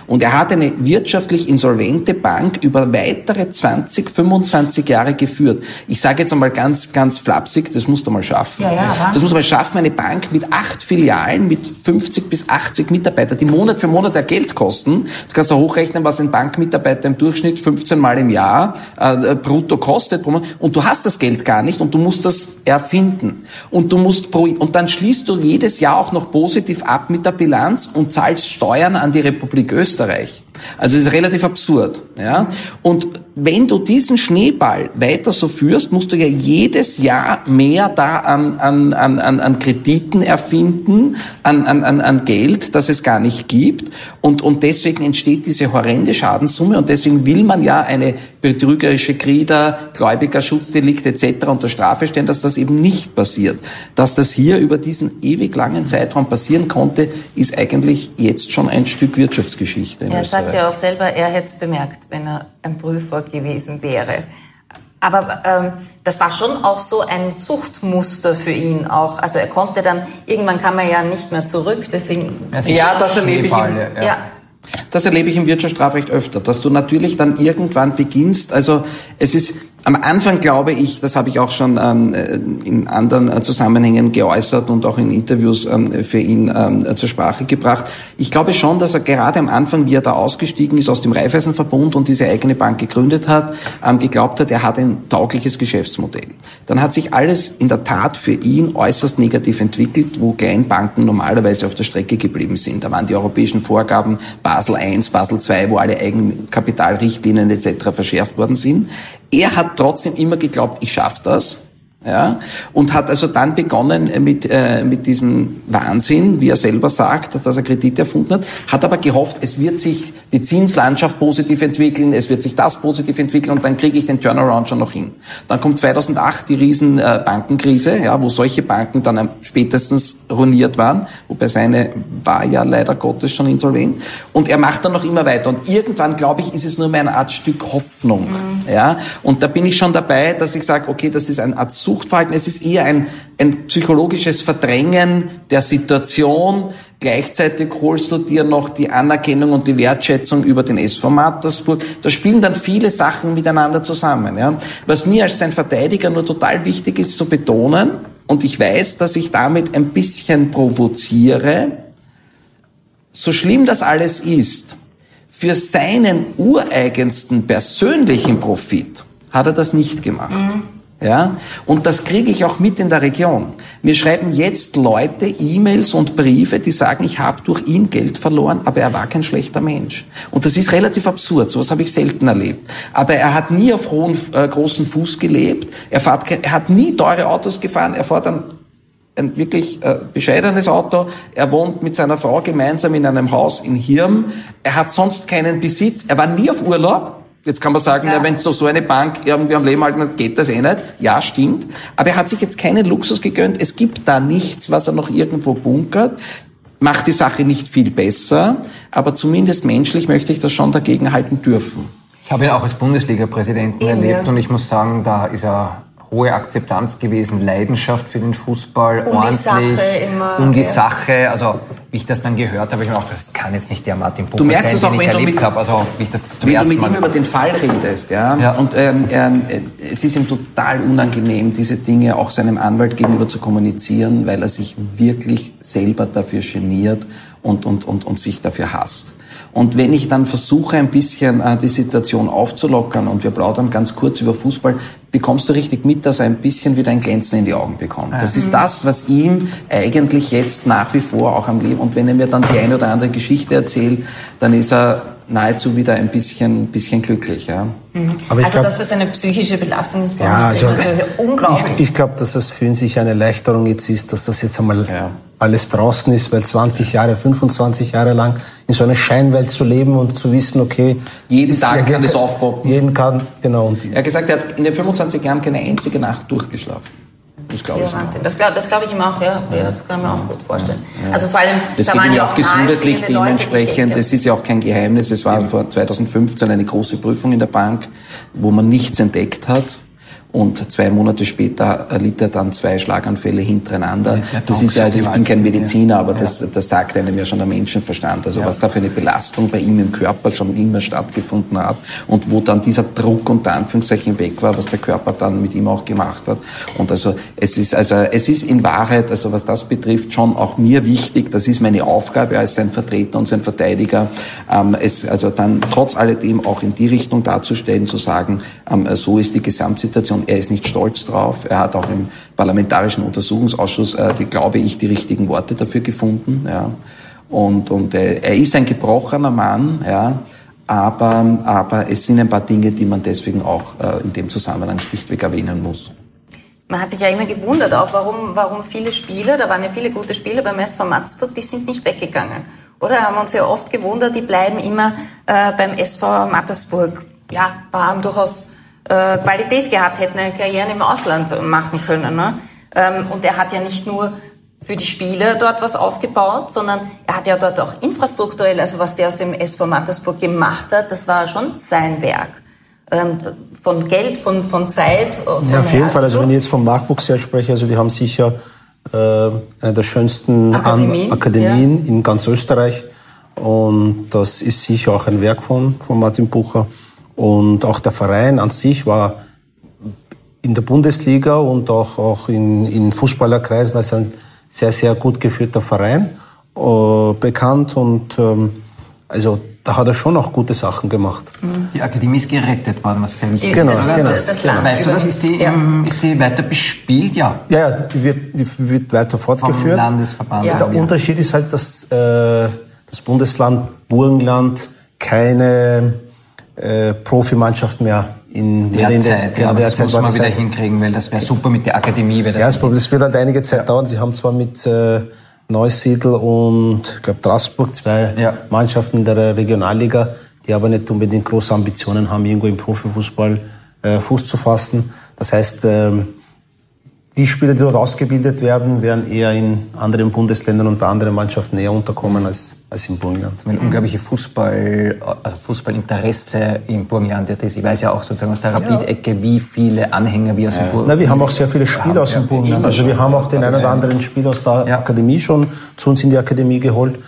Und er hat eine wirtschaftlich insolvente Bank über weitere 20, 25 Jahre geführt. Ich sage jetzt einmal ganz, ganz flapsig, das musst du mal schaffen. Ja, ja, das muss man schaffen, eine Bank mit acht Filialen, mit 50 bis 80 Mitarbeitern, die Monat für Monat der Geld kosten. Du kannst ja hochrechnen, was ein Bankmitarbeiter im Durchschnitt 15 Mal im Jahr äh, brutto kostet. Und du hast das Geld gar nicht und du musst das erfinden. Und du musst pro, und dann schließt du jedes Jahr auch noch positiv ab mit der Bilanz und zahlst Steuern an die Republik Österreich. Also es ist relativ absurd. Ja? Und wenn du diesen Schneeball weiter so führst, musst du ja jedes Jahr mehr da an, an, an, an Krediten erfinden, an, an, an Geld, das es gar nicht gibt. Und, und deswegen entsteht diese horrende Schadenssumme und deswegen will man ja eine betrügerische Krieder, Gläubigerschutzdelikt etc. unter Strafe stellen, dass das eben nicht passiert. Dass das hier über diesen ewig langen Zeitraum passieren konnte, ist eigentlich jetzt schon ein Stück Wirtschaftsgeschichte. Er sagt ja auch selber, er hätte es bemerkt, wenn er ein Prüfer gewesen wäre. Aber ähm, das war schon auch so ein Suchtmuster für ihn auch. Also er konnte dann, irgendwann kam er ja nicht mehr zurück, deswegen... Ja, das erlebe ich. Im, ja. ja. Das erlebe ich im Wirtschaftsstrafrecht öfter, dass du natürlich dann irgendwann beginnst, also es ist am Anfang glaube ich, das habe ich auch schon ähm, in anderen äh, Zusammenhängen geäußert und auch in Interviews ähm, für ihn ähm, zur Sprache gebracht. Ich glaube schon, dass er gerade am Anfang, wie er da ausgestiegen ist aus dem Raiffeisenverbund und diese eigene Bank gegründet hat, ähm, geglaubt hat, er hat ein taugliches Geschäftsmodell. Dann hat sich alles in der Tat für ihn äußerst negativ entwickelt, wo Kleinbanken normalerweise auf der Strecke geblieben sind. Da waren die europäischen Vorgaben Basel I, Basel II, wo alle Eigenkapitalrichtlinien etc. verschärft worden sind. Er hat trotzdem immer geglaubt, ich schaffe das ja, und hat also dann begonnen mit, äh, mit diesem Wahnsinn, wie er selber sagt, dass er Kredite erfunden hat, hat aber gehofft, es wird sich die Zinslandschaft positiv entwickeln, es wird sich das positiv entwickeln und dann kriege ich den Turnaround schon noch hin. Dann kommt 2008 die riesen äh, Bankenkrise, ja, wo solche Banken dann spätestens ruiniert waren, wobei seine war ja leider Gottes schon insolvent und er macht dann noch immer weiter und irgendwann, glaube ich, ist es nur mehr eine Art Stück Hoffnung, mhm. ja, und da bin ich schon dabei, dass ich sage, okay, das ist eine Art Suchtverhalten, es ist eher ein, ein psychologisches Verdrängen der Situation. Gleichzeitig holst du dir noch die Anerkennung und die Wertschätzung über den SV Mattersburg. Da spielen dann viele Sachen miteinander zusammen. Ja. Was mir als sein Verteidiger nur total wichtig ist zu betonen, und ich weiß, dass ich damit ein bisschen provoziere, so schlimm das alles ist, für seinen ureigensten persönlichen Profit hat er das nicht gemacht. Mhm. Ja, und das kriege ich auch mit in der Region. Mir schreiben jetzt Leute E-Mails und Briefe, die sagen, ich habe durch ihn Geld verloren, aber er war kein schlechter Mensch. Und das ist relativ absurd, sowas habe ich selten erlebt. Aber er hat nie auf hohen, äh, großen Fuß gelebt, er, fährt, er hat nie teure Autos gefahren, er fährt ein, ein wirklich äh, bescheidenes Auto, er wohnt mit seiner Frau gemeinsam in einem Haus in Hirn, er hat sonst keinen Besitz, er war nie auf Urlaub, Jetzt kann man sagen, ja. wenn es doch so eine Bank irgendwie am Leben halten hat, geht das eh nicht. Ja, stimmt. Aber er hat sich jetzt keinen Luxus gegönnt. Es gibt da nichts, was er noch irgendwo bunkert. Macht die Sache nicht viel besser, aber zumindest menschlich möchte ich das schon dagegen halten dürfen. Ich habe ihn auch als Bundesliga-Präsidenten erlebt ja. und ich muss sagen, da ist er hohe Akzeptanz gewesen, Leidenschaft für den Fußball, um ordentlich, die Sache immer, um die ja. Sache. Also wie ich das dann gehört habe, ich mir gedacht, das kann jetzt nicht der Martin Bucher du merkst sein, es auch, den ich wenn erlebt mit, habe. Also wie ich das zum wenn ersten du mit Mal ihm über den Fall redest, ja, ja. und ähm, ähm, es ist ihm total unangenehm, diese Dinge auch seinem Anwalt gegenüber zu kommunizieren, weil er sich wirklich selber dafür geniert und und und und sich dafür hasst. Und wenn ich dann versuche, ein bisschen äh, die Situation aufzulockern und wir plaudern ganz kurz über Fußball, bekommst du richtig mit, dass er ein bisschen wieder ein Glänzen in die Augen bekommt. Das ist das, was ihm eigentlich jetzt nach wie vor auch am Leben. Und wenn er mir dann die eine oder andere Geschichte erzählt, dann ist er nahezu wieder ein bisschen, bisschen glücklich. Ja. Mhm. also, glaub, dass das eine psychische Belastung ist, ja, also, also unglaublich. Ich, ich glaube, dass das für ihn sich eine Erleichterung jetzt ist, dass das jetzt einmal ja. alles draußen ist, weil 20 Jahre, 25 Jahre lang in so einer Scheinwelt zu leben und zu wissen, okay, jeden Tag kann es aufpoppen. Jeden kann, genau. Und er hat gesagt, er hat in den 25 Jahren keine einzige Nacht durchgeschlafen. Das glaube ich. Wahnsinn. Das glaube glaub ich ihm auch, ja. ja. Das kann man auch gut vorstellen. Ja. Also vor allem, das da geht ja auch gesundheitlich dementsprechend. Das ist ja auch kein Geheimnis. Es war vor 2015 eine große Prüfung in der Bank, wo man nichts entdeckt hat. Und zwei Monate später erlitt er dann zwei Schlaganfälle hintereinander. Das ist ja, also ich bin kein Mediziner, aber das, das sagt einem ja schon der Menschenverstand. Also was da für eine Belastung bei ihm im Körper schon immer stattgefunden hat und wo dann dieser Druck unter Anführungszeichen weg war, was der Körper dann mit ihm auch gemacht hat. Und also es ist also es ist in Wahrheit, also was das betrifft, schon auch mir wichtig. Das ist meine Aufgabe als sein Vertreter und sein Verteidiger, ähm, es also dann trotz alledem auch in die Richtung darzustellen, zu sagen, ähm, so ist die Gesamtsituation. Er ist nicht stolz drauf. Er hat auch im parlamentarischen Untersuchungsausschuss, äh, die, glaube ich, die richtigen Worte dafür gefunden. Ja. Und, und äh, er ist ein gebrochener Mann, ja. Aber, aber es sind ein paar Dinge, die man deswegen auch äh, in dem Zusammenhang schlichtweg erwähnen muss. Man hat sich ja immer gewundert, auch warum, warum viele Spieler, da waren ja viele gute Spieler beim SV Mattersburg, die sind nicht weggegangen. Oder haben uns ja oft gewundert, die bleiben immer äh, beim SV Mattersburg. Ja, haben durchaus äh, Qualität gehabt, hätten eine Karriere im Ausland machen können. Ne? Ähm, und er hat ja nicht nur für die Spieler dort was aufgebaut, sondern er hat ja dort auch infrastrukturell, also was der aus dem SV Mattersburg gemacht hat, das war schon sein Werk. Ähm, von Geld, von, von Zeit. Von Ja, auf jeden Fall. Also wenn ich jetzt vom Nachwuchs her spreche, also die haben sicher äh, eine der schönsten Akademien, Akademien in ganz Österreich. Und das ist sicher auch ein Werk von, von Martin Bucher. Und auch der Verein an sich war in der Bundesliga und auch, auch in, in Fußballerkreisen als ein sehr, sehr gut geführter Verein äh, bekannt. Und ähm, also da hat er schon auch gute Sachen gemacht. Die Akademie ist gerettet worden, was Genau, ist. oder? genau. Das, das Land Weißt du das? Ist die, Ja. ähm, ist die weiter bespielt? Ja. Ja, ja, die wird, die wird weiter Vom fortgeführt. Landesverband. Ja. Der Unterschied ist halt, dass äh, das Bundesland Burgenland keine äh, Profimannschaft mehr in weder in der, Derzeit, ja, genau, das derzeit muss man wieder heißt, hinkriegen, weil das wäre super mit der Akademie. Das ja, das, Problem- das wird halt einige Zeit dauern. Sie haben zwar mit äh, Neusiedl und ich glaube Straßburg zwei Ja. Mannschaften in der Regionalliga, die aber nicht unbedingt große Ambitionen haben, irgendwo im Profifußball äh, Fuß zu fassen. Das heißt, ähm, die Spieler, die dort ausgebildet werden, werden eher in anderen Bundesländern und bei anderen Mannschaften eher unterkommen als, als im Burgenland. weil unglaubliche Fußball, äh, Fußballinteresse im Burgenland ist. Ich weiß ja auch sozusagen aus der Rapid-Ecke, wie viele Anhänger wir aus dem Burgenland Na, wir haben auch sehr viele Spieler aus dem Burgenland. Also wir haben auch den einen oder anderen Spieler aus der Ja. Akademie schon zu uns in die Akademie geholt. Äh,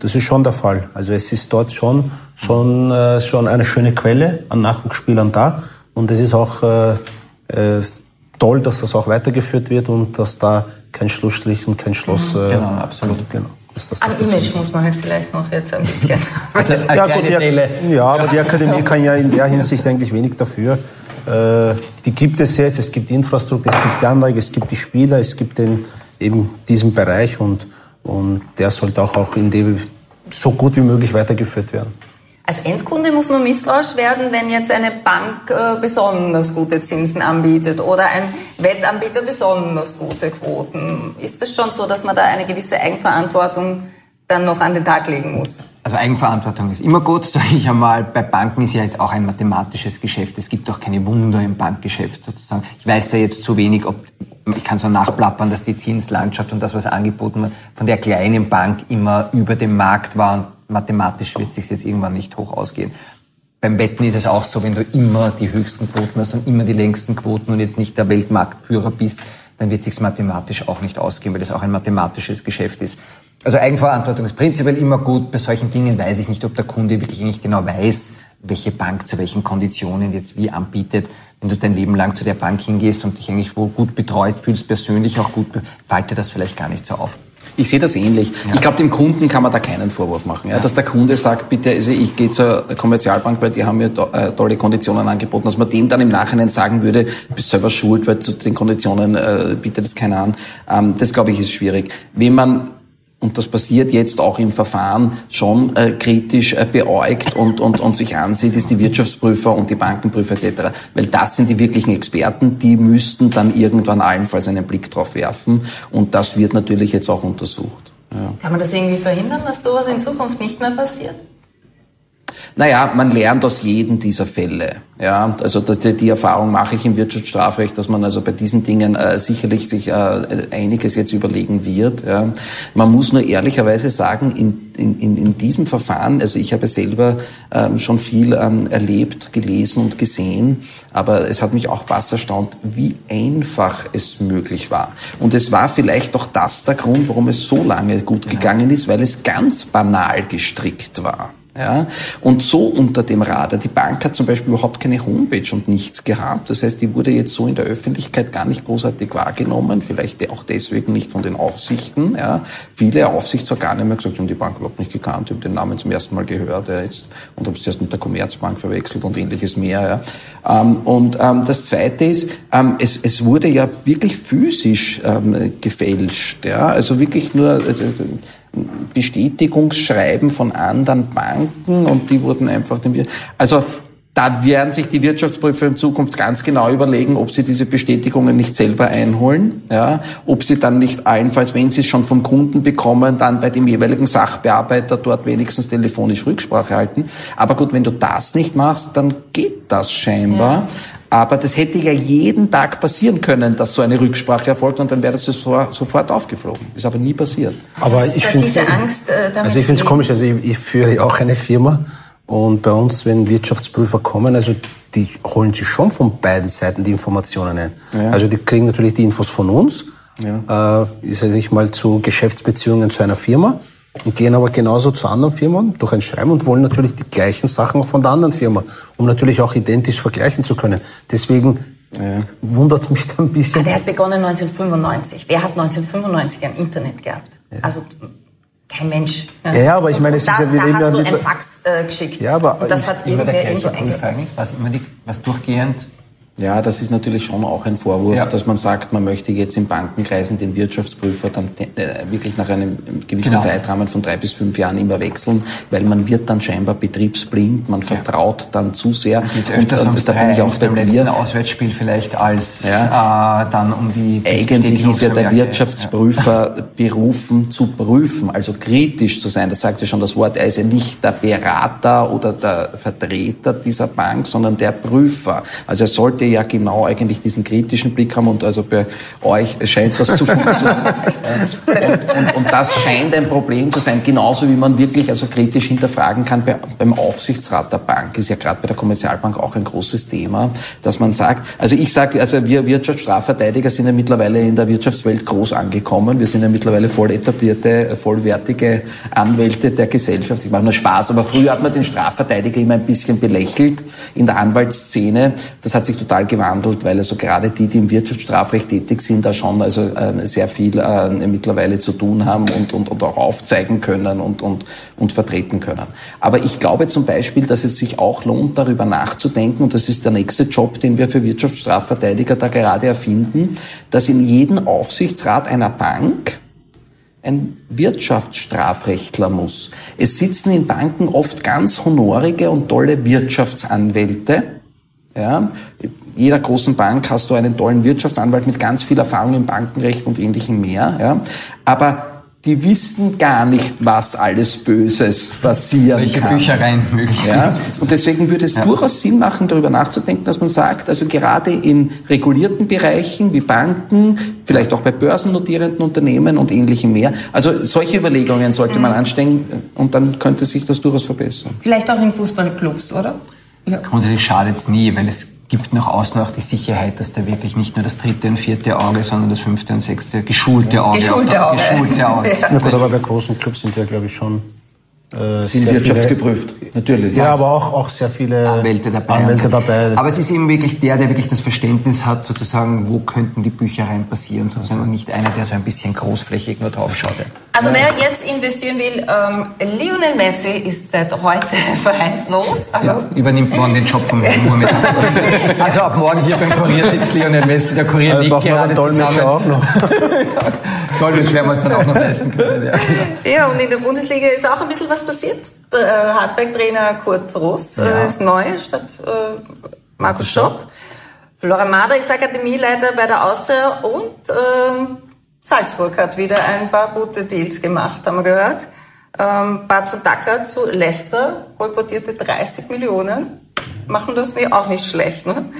Das ist schon der Fall. Also es ist dort schon, schon, äh, schon eine schöne Quelle an Nachwuchsspielern da. Und es ist auch äh, toll, dass das auch weitergeführt wird und dass da kein Schlussstrich und kein Schloss. Äh, Genau, absolut. Genau. Dass das Am das Image ist. muss man halt vielleicht noch jetzt ein bisschen. Also eine Ja, gut, die, ja, aber die Akademie kann ja in der Hinsicht eigentlich wenig dafür. Äh, die gibt es jetzt, es gibt die Infrastruktur, es gibt die Anlage, es gibt die Spieler, es gibt den, eben diesen Bereich und, und der sollte auch, auch in dem so gut wie möglich weitergeführt werden. Als Endkunde muss man misstrauisch werden, wenn jetzt eine Bank äh, besonders gute Zinsen anbietet oder ein Wettanbieter besonders gute Quoten. Ist es schon so, dass man da eine gewisse Eigenverantwortung dann noch an den Tag legen muss? Also Eigenverantwortung ist immer gut, sage ich einmal. Bei Banken ist ja jetzt auch ein mathematisches Geschäft. Es gibt auch keine Wunder im Bankgeschäft sozusagen. Ich weiß da jetzt zu wenig, ob ich kann so nachplappern, dass die Zinslandschaft und das, was angeboten wird, von der kleinen Bank immer über dem Markt war mathematisch wird sich jetzt irgendwann nicht hoch ausgehen. Beim Wetten ist es auch so, wenn du immer die höchsten Quoten hast und immer die längsten Quoten und jetzt nicht der Weltmarktführer bist, dann wird sich's mathematisch auch nicht ausgehen, weil das auch ein mathematisches Geschäft ist. Also Eigenverantwortung ist prinzipiell immer gut. Bei solchen Dingen weiß ich nicht, ob der Kunde wirklich nicht genau weiß, welche Bank zu welchen Konditionen jetzt wie anbietet. Wenn du dein Leben lang zu der Bank hingehst und dich eigentlich wohl gut betreut fühlst, persönlich auch gut, fällt dir das vielleicht gar nicht so auf. Ich sehe das ähnlich. Ich glaube, dem Kunden kann man da keinen Vorwurf machen. Ja? Dass der Kunde sagt, bitte, also ich gehe zur Kommerzialbank, weil die haben mir äh, tolle Konditionen angeboten, dass man dem dann im Nachhinein sagen würde, du bist selber schuld, weil zu den Konditionen äh, bietet es keiner an. Ähm, das, glaube ich, ist schwierig. Wenn man und das passiert jetzt auch im Verfahren schon äh, kritisch äh, beäugt und, und, und sich ansieht, ist die Wirtschaftsprüfer und die Bankenprüfer etc. Weil das sind die wirklichen Experten, die müssten dann irgendwann allenfalls einen Blick drauf werfen und das wird natürlich jetzt auch untersucht. Ja. Kann man das irgendwie verhindern, dass sowas in Zukunft nicht mehr passiert? Naja, man lernt aus jedem dieser Fälle. Ja, also das, die, die Erfahrung mache ich im Wirtschaftsstrafrecht, dass man also bei diesen Dingen äh, sicherlich sich äh, einiges jetzt überlegen wird. Ja. Man muss nur ehrlicherweise sagen, in, in, in diesem Verfahren, also ich habe selber ähm, schon viel ähm, erlebt, gelesen und gesehen, aber es hat mich auch was erstaunt, wie einfach es möglich war. Und es war vielleicht auch das der Grund, warum es so lange gut gegangen ist, weil es ganz banal gestrickt war. Ja, und so unter dem Radar. Die Bank hat zum Beispiel überhaupt keine Homepage und nichts gehabt. Das heißt, die wurde jetzt so in der Öffentlichkeit gar nicht großartig wahrgenommen. Vielleicht auch deswegen nicht von den Aufsichten. Ja, viele Aufsichtsorgane haben gesagt, haben die Bank überhaupt nicht gekannt, haben den Namen zum ersten Mal gehört ja, jetzt, und haben es erst mit der Commerzbank verwechselt und ähnliches mehr. Ja. Ähm, und ähm, das Zweite ist, ähm, es, es wurde ja wirklich physisch ähm, gefälscht. Ja, also wirklich nur äh, Bestätigungsschreiben von anderen Banken und die wurden einfach dem also da werden sich die Wirtschaftsprüfer in Zukunft ganz genau überlegen, ob sie diese Bestätigungen nicht selber einholen, ja, ob sie dann nicht allenfalls, wenn sie es schon vom Kunden bekommen, dann bei dem jeweiligen Sachbearbeiter dort wenigstens telefonisch Rücksprache halten. Aber gut, wenn du das nicht machst, dann geht das scheinbar. Ja. Aber das hätte ja jeden Tag passieren können, dass so eine Rücksprache erfolgt und dann wäre das sofort aufgeflogen. Ist aber nie passiert. Aber ich finde es äh, also ich finde es komisch. Also ich, ich führe auch eine Firma und bei uns, wenn Wirtschaftsprüfer kommen, also die holen sich schon von beiden Seiten die Informationen ein. Ja. Also die kriegen natürlich die Infos von uns. Ja. Äh, ich sage ich mal zu Geschäftsbeziehungen zu einer Firma und gehen aber genauso zu anderen Firmen durch ein Schreiben und wollen natürlich die gleichen Sachen auch von der anderen Firma, um natürlich auch identisch vergleichen zu können. Deswegen ja. wundert es mich da ein bisschen. Ah, der hat begonnen 1995. Wer hat 1995 ein Internet gehabt? Ja. Also kein Mensch. Ja, ja aber ich meine, es ist ja wieder... Da hast du ein Fax äh, geschickt. Ja, aber... Und das hat irgendwer irgendwo eingegangen. Was, immer die, was durchgehend ja, das ist natürlich schon auch ein Vorwurf, ja. dass man sagt, man möchte jetzt in Bankenkreisen den Wirtschaftsprüfer dann äh, wirklich nach einem gewissen genau. Zeitrahmen von drei bis fünf Jahren immer wechseln, weil man wird dann scheinbar betriebsblind, man vertraut dann zu sehr. Geht's öfters und, und da bin ich auch bei letzten Auswärtsspiel vielleicht als ja. äh, dann um die Eigentlich ist ja der Wirtschaftsprüfer berufen zu prüfen, also kritisch zu sein. Das sagt ja schon das Wort. Er ist ja nicht der Berater oder der Vertreter dieser Bank, sondern der Prüfer. Also er sollte sollte ja genau eigentlich diesen kritischen Blick haben und also bei euch scheint das zu funktionieren. und, und, und, das scheint ein Problem zu sein, genauso wie man wirklich also kritisch hinterfragen kann bei, beim Aufsichtsrat der Bank, ist ja gerade bei der Kommerzialbank auch ein großes Thema, dass man sagt, also ich sage, also wir Wirtschaftsstrafverteidiger sind ja mittlerweile in der Wirtschaftswelt groß angekommen, wir sind ja mittlerweile voll etablierte, vollwertige Anwälte der Gesellschaft. Ich mache nur Spaß, aber früher hat man den Strafverteidiger immer ein bisschen belächelt in der Anwaltsszene. Das hat sich total total gewandelt, weil also gerade die, die im Wirtschaftsstrafrecht tätig sind, da schon also äh, sehr viel äh, mittlerweile zu tun haben und, und, und auch aufzeigen können und, und, und vertreten können. Aber ich glaube zum Beispiel, dass es sich auch lohnt, darüber nachzudenken, und das ist der nächste Job, den wir für Wirtschaftsstrafverteidiger da gerade erfinden, dass in jedem Aufsichtsrat einer Bank ein Wirtschaftsstrafrechtler muss. Es sitzen in Banken oft ganz honorige und tolle Wirtschaftsanwälte, ja, jeder großen Bank hast du einen tollen Wirtschaftsanwalt mit ganz viel Erfahrung im Bankenrecht und ähnlichem mehr. Ja. Aber die wissen gar nicht, was alles Böses passieren Welche kann. Welche Büchereien möglich ja? sind. Und deswegen würde es ja. durchaus Sinn machen, darüber nachzudenken, dass man sagt, also gerade in regulierten Bereichen wie Banken, vielleicht auch bei börsennotierenden Unternehmen und ähnlichem mehr, also solche Überlegungen sollte mhm. man anstellen und dann könnte sich das durchaus verbessern. Vielleicht auch in Fußballclubs, oder? Ja. Grundsätzlich schadet es nie, weil es gibt nach außen auch die Sicherheit, dass da wirklich nicht nur das dritte und vierte Auge, sondern das fünfte und sechste geschulte Auge. Geschulte Auge. Geschulte Auge. ja. Na gut, aber bei großen Clubs sind ja, glaube ich, schon äh, sind wirtschaftsgeprüft, natürlich. Ja, aber auch, auch sehr viele Anwälte dabei. Anwälte dabei. Aber es ist eben wirklich der, der wirklich das Verständnis hat, sozusagen, wo könnten die Büchereien passieren, sozusagen, und nicht einer, der so ein bisschen großflächig nur draufschaut. Also wer jetzt investieren will, ähm, Lionel Messi ist seit heute vereinslos. Also ja, übernimmt morgen den Job von Mohamed. also ab morgen hier beim Kurier sitzt Lionel Messi, der Kurier also liegt gerade zusammen. Auch noch. Dolmetsch werden wir uns dann auch noch leisten können. Ja, genau. ja, und in der Bundesliga ist auch ein bisschen was passiert. Der äh, Hardback-Trainer Kurt Ross äh, ja. ist neu statt äh, Markus Schopp. Florian Mader ist Akademieleiter bei der Austria und ähm, Salzburg hat wieder ein paar gute Deals gemacht, haben wir gehört. Ähm, Bazo Daka zu Leicester, kolportierte 30 Millionen. Machen das auch nicht schlecht, ne?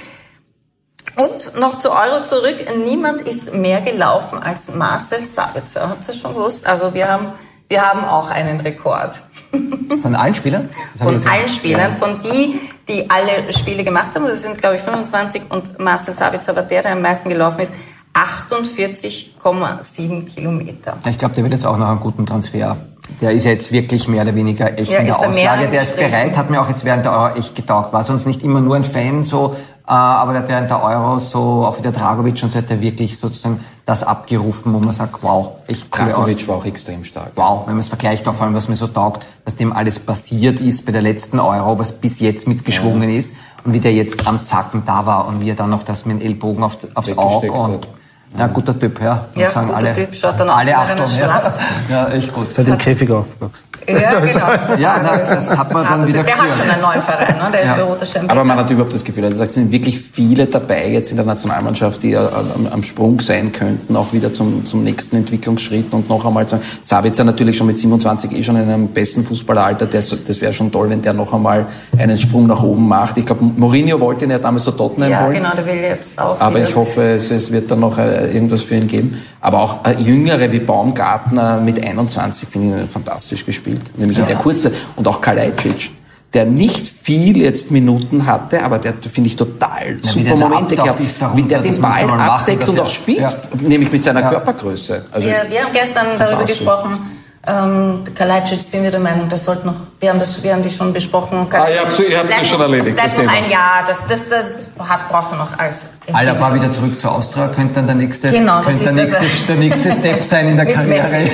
Und noch zu Euro zurück. Niemand ist mehr gelaufen als Marcel Sabitzer. Habt ihr schon gewusst? Also wir haben, wir haben auch einen Rekord. Von allen Spielern? Von allen Spielern, von die, die alle Spiele gemacht haben. Das sind, glaube ich, 25 und Marcel Sabitzer war der, der am meisten gelaufen ist. 48,7 Kilometer. Ich glaube, der wird jetzt auch noch einen guten Transfer. Der ist jetzt wirklich mehr oder weniger echt Ja, in der Aussage. Der ist bereit, hat mir auch jetzt während der Euro echt getaugt. War sonst nicht immer nur ein Fan so, aber der während der Euro so, auch wie der Dragovic und so hat er wirklich sozusagen das abgerufen, wo man sagt, wow, ich Dragovic war auch extrem stark. Wow, wenn man es vergleicht, auch vor allem, was mir so taugt, was dem alles passiert ist bei der letzten Euro, was bis jetzt mitgeschwungen ist und wie der jetzt am Zacken da war und wie er dann noch das mit dem Ellbogen auf, aufs Auge und hat. Ja, guter Typ, ja. Muss Ja, sagen, guter alle, Typ, schaut dann aus alle Achtung, ja. Schlacht. ja, echt gut. Seid im Käfig aufgewachsen. Ja, genau. Ja, na, das hat man dann wieder Der hat schon einen neuen Verein, ne? der ist Ja. Roter. Aber man hat überhaupt das Gefühl, also es sind wirklich viele dabei jetzt in der Nationalmannschaft, die äh, am, am Sprung sein könnten, auch wieder zum, zum nächsten Entwicklungsschritt und noch einmal sagen, Sabitzer natürlich schon mit 27 eh schon in einem besten Fußballeralter, das, das wäre schon toll, wenn der noch einmal einen Sprung nach oben macht. Ich glaube, Mourinho wollte ihn ja damals so Tottenham ja, holen. genau, der will jetzt auch Aber wieder. ich hoffe, es, es wird dann noch äh, irgendwas für ihn geben. Aber auch äh, Jüngere wie Baumgartner mit 21 finde ich fantastisch gespielt. Nämlich in der Kurze. Und auch Kalajdzic, der nicht viel jetzt Minuten hatte, aber der finde ich total wie super Momente gehabt. Wie der den Ball machen, abdeckt und auch spielt, Ja. nämlich mit seiner Ja. Körpergröße. Also wir, wir haben gestern darüber gesprochen, ähm, Kalajdzic sind wir der Meinung, das sollte noch, wir haben das, wir haben die schon besprochen. Ah, ihr habt's- ihr habt das Bleibt schon erledigt, Bleibt das noch ein Jahr, das, das, das hat, braucht er noch als Alaba wieder zurück zur Austria, könnte dann der nächste, Genau, das könnte der ist der- nächste, der nächste Step sein in der Karriere. Messi,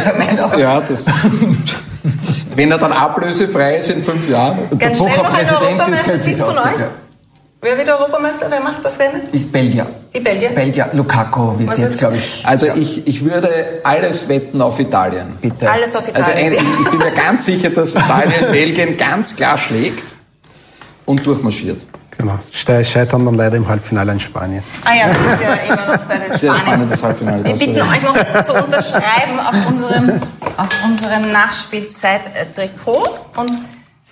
du? ja, das. Wenn er dann ablösefrei ist in fünf Jahren. Ganz ein Bucher-Präsident ist, könnte sich von euch. Ja. Wer wird Europameister? Wer macht das Rennen? Ich, Belgier. Die Belgier? Belgier, Lukaku wird Was jetzt, glaube ich, Also ich, ich würde alles wetten auf Italien. bitte. Alles auf Also Italien. ein, ich bin mir ganz sicher, dass Italien Belgien ganz klar schlägt und durchmarschiert. Genau. Scheitern dann leider im Halbfinale in Spanien. Ah ja, du bist ja immer noch bei den Sehr Spanien. spannendes Halbfinale. Wir das bitten euch noch zu unterschreiben auf unserem, auf unserem Nachspielzeit-Trikot und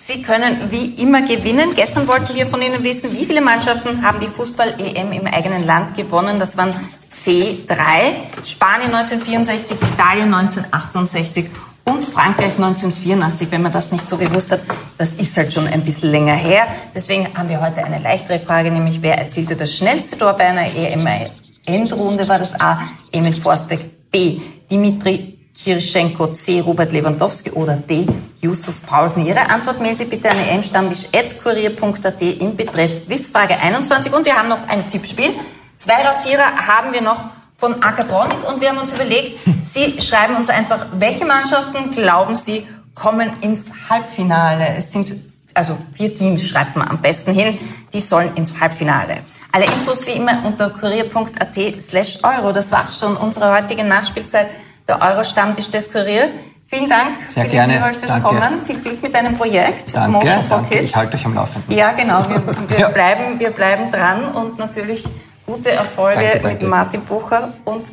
Sie können wie immer gewinnen. Gestern wollten wir von Ihnen wissen, wie viele Mannschaften haben die Fußball-EM im eigenen Land gewonnen. Das waren C3. Spanien 1964, Italien 1968 und Frankreich 1984, wenn man das nicht so gewusst hat. Das ist halt schon ein bisschen länger her. Deswegen haben wir heute eine leichtere Frage, nämlich wer erzielte das schnellste Tor bei einer EM-Endrunde? War das A. Emil Forsberg, B. Dimitri Kirschenko, C. Robert Lewandowski oder D. Yusuf Paulsen. Ihre Antwort mailen Sie bitte an emstammtisch.kurier.at im Betreff Quizfrage 21 und wir haben noch ein Tippspiel. Zwei Rasierer haben wir noch von Akatronic und wir haben uns überlegt, Sie schreiben uns einfach, welche Mannschaften glauben Sie kommen ins Halbfinale? Es sind also vier Teams schreibt man am besten hin, die sollen ins Halbfinale. Alle Infos wie immer unter kurier.at slash euro. Das war's schon, unsere heutige Nachspielzeit, der Euro-Stammtisch des Kurier. Vielen Dank, Sehr Philipp gerne. Newald, fürs Danke. Kommen. Viel Glück mit deinem Projekt, Danke, Motion for danke. Kids. Ich halte euch am Laufenden. Ja, genau. Wir, wir, Ja. bleiben, wir bleiben dran und natürlich gute Erfolge Danke, danke. mit Martin Bucher und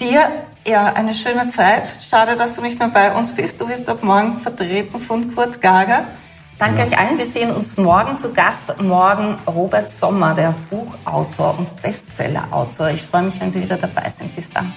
dir. Ja, eine schöne Zeit. Schade, dass du nicht mehr bei uns bist. Du wirst ab morgen vertreten von Kurt Gager. Danke euch allen. Wir sehen uns morgen zu Gast. Morgen Robert Sommer, der Buchautor und Bestsellerautor. Ich freue mich, wenn Sie wieder dabei sind. Bis dann.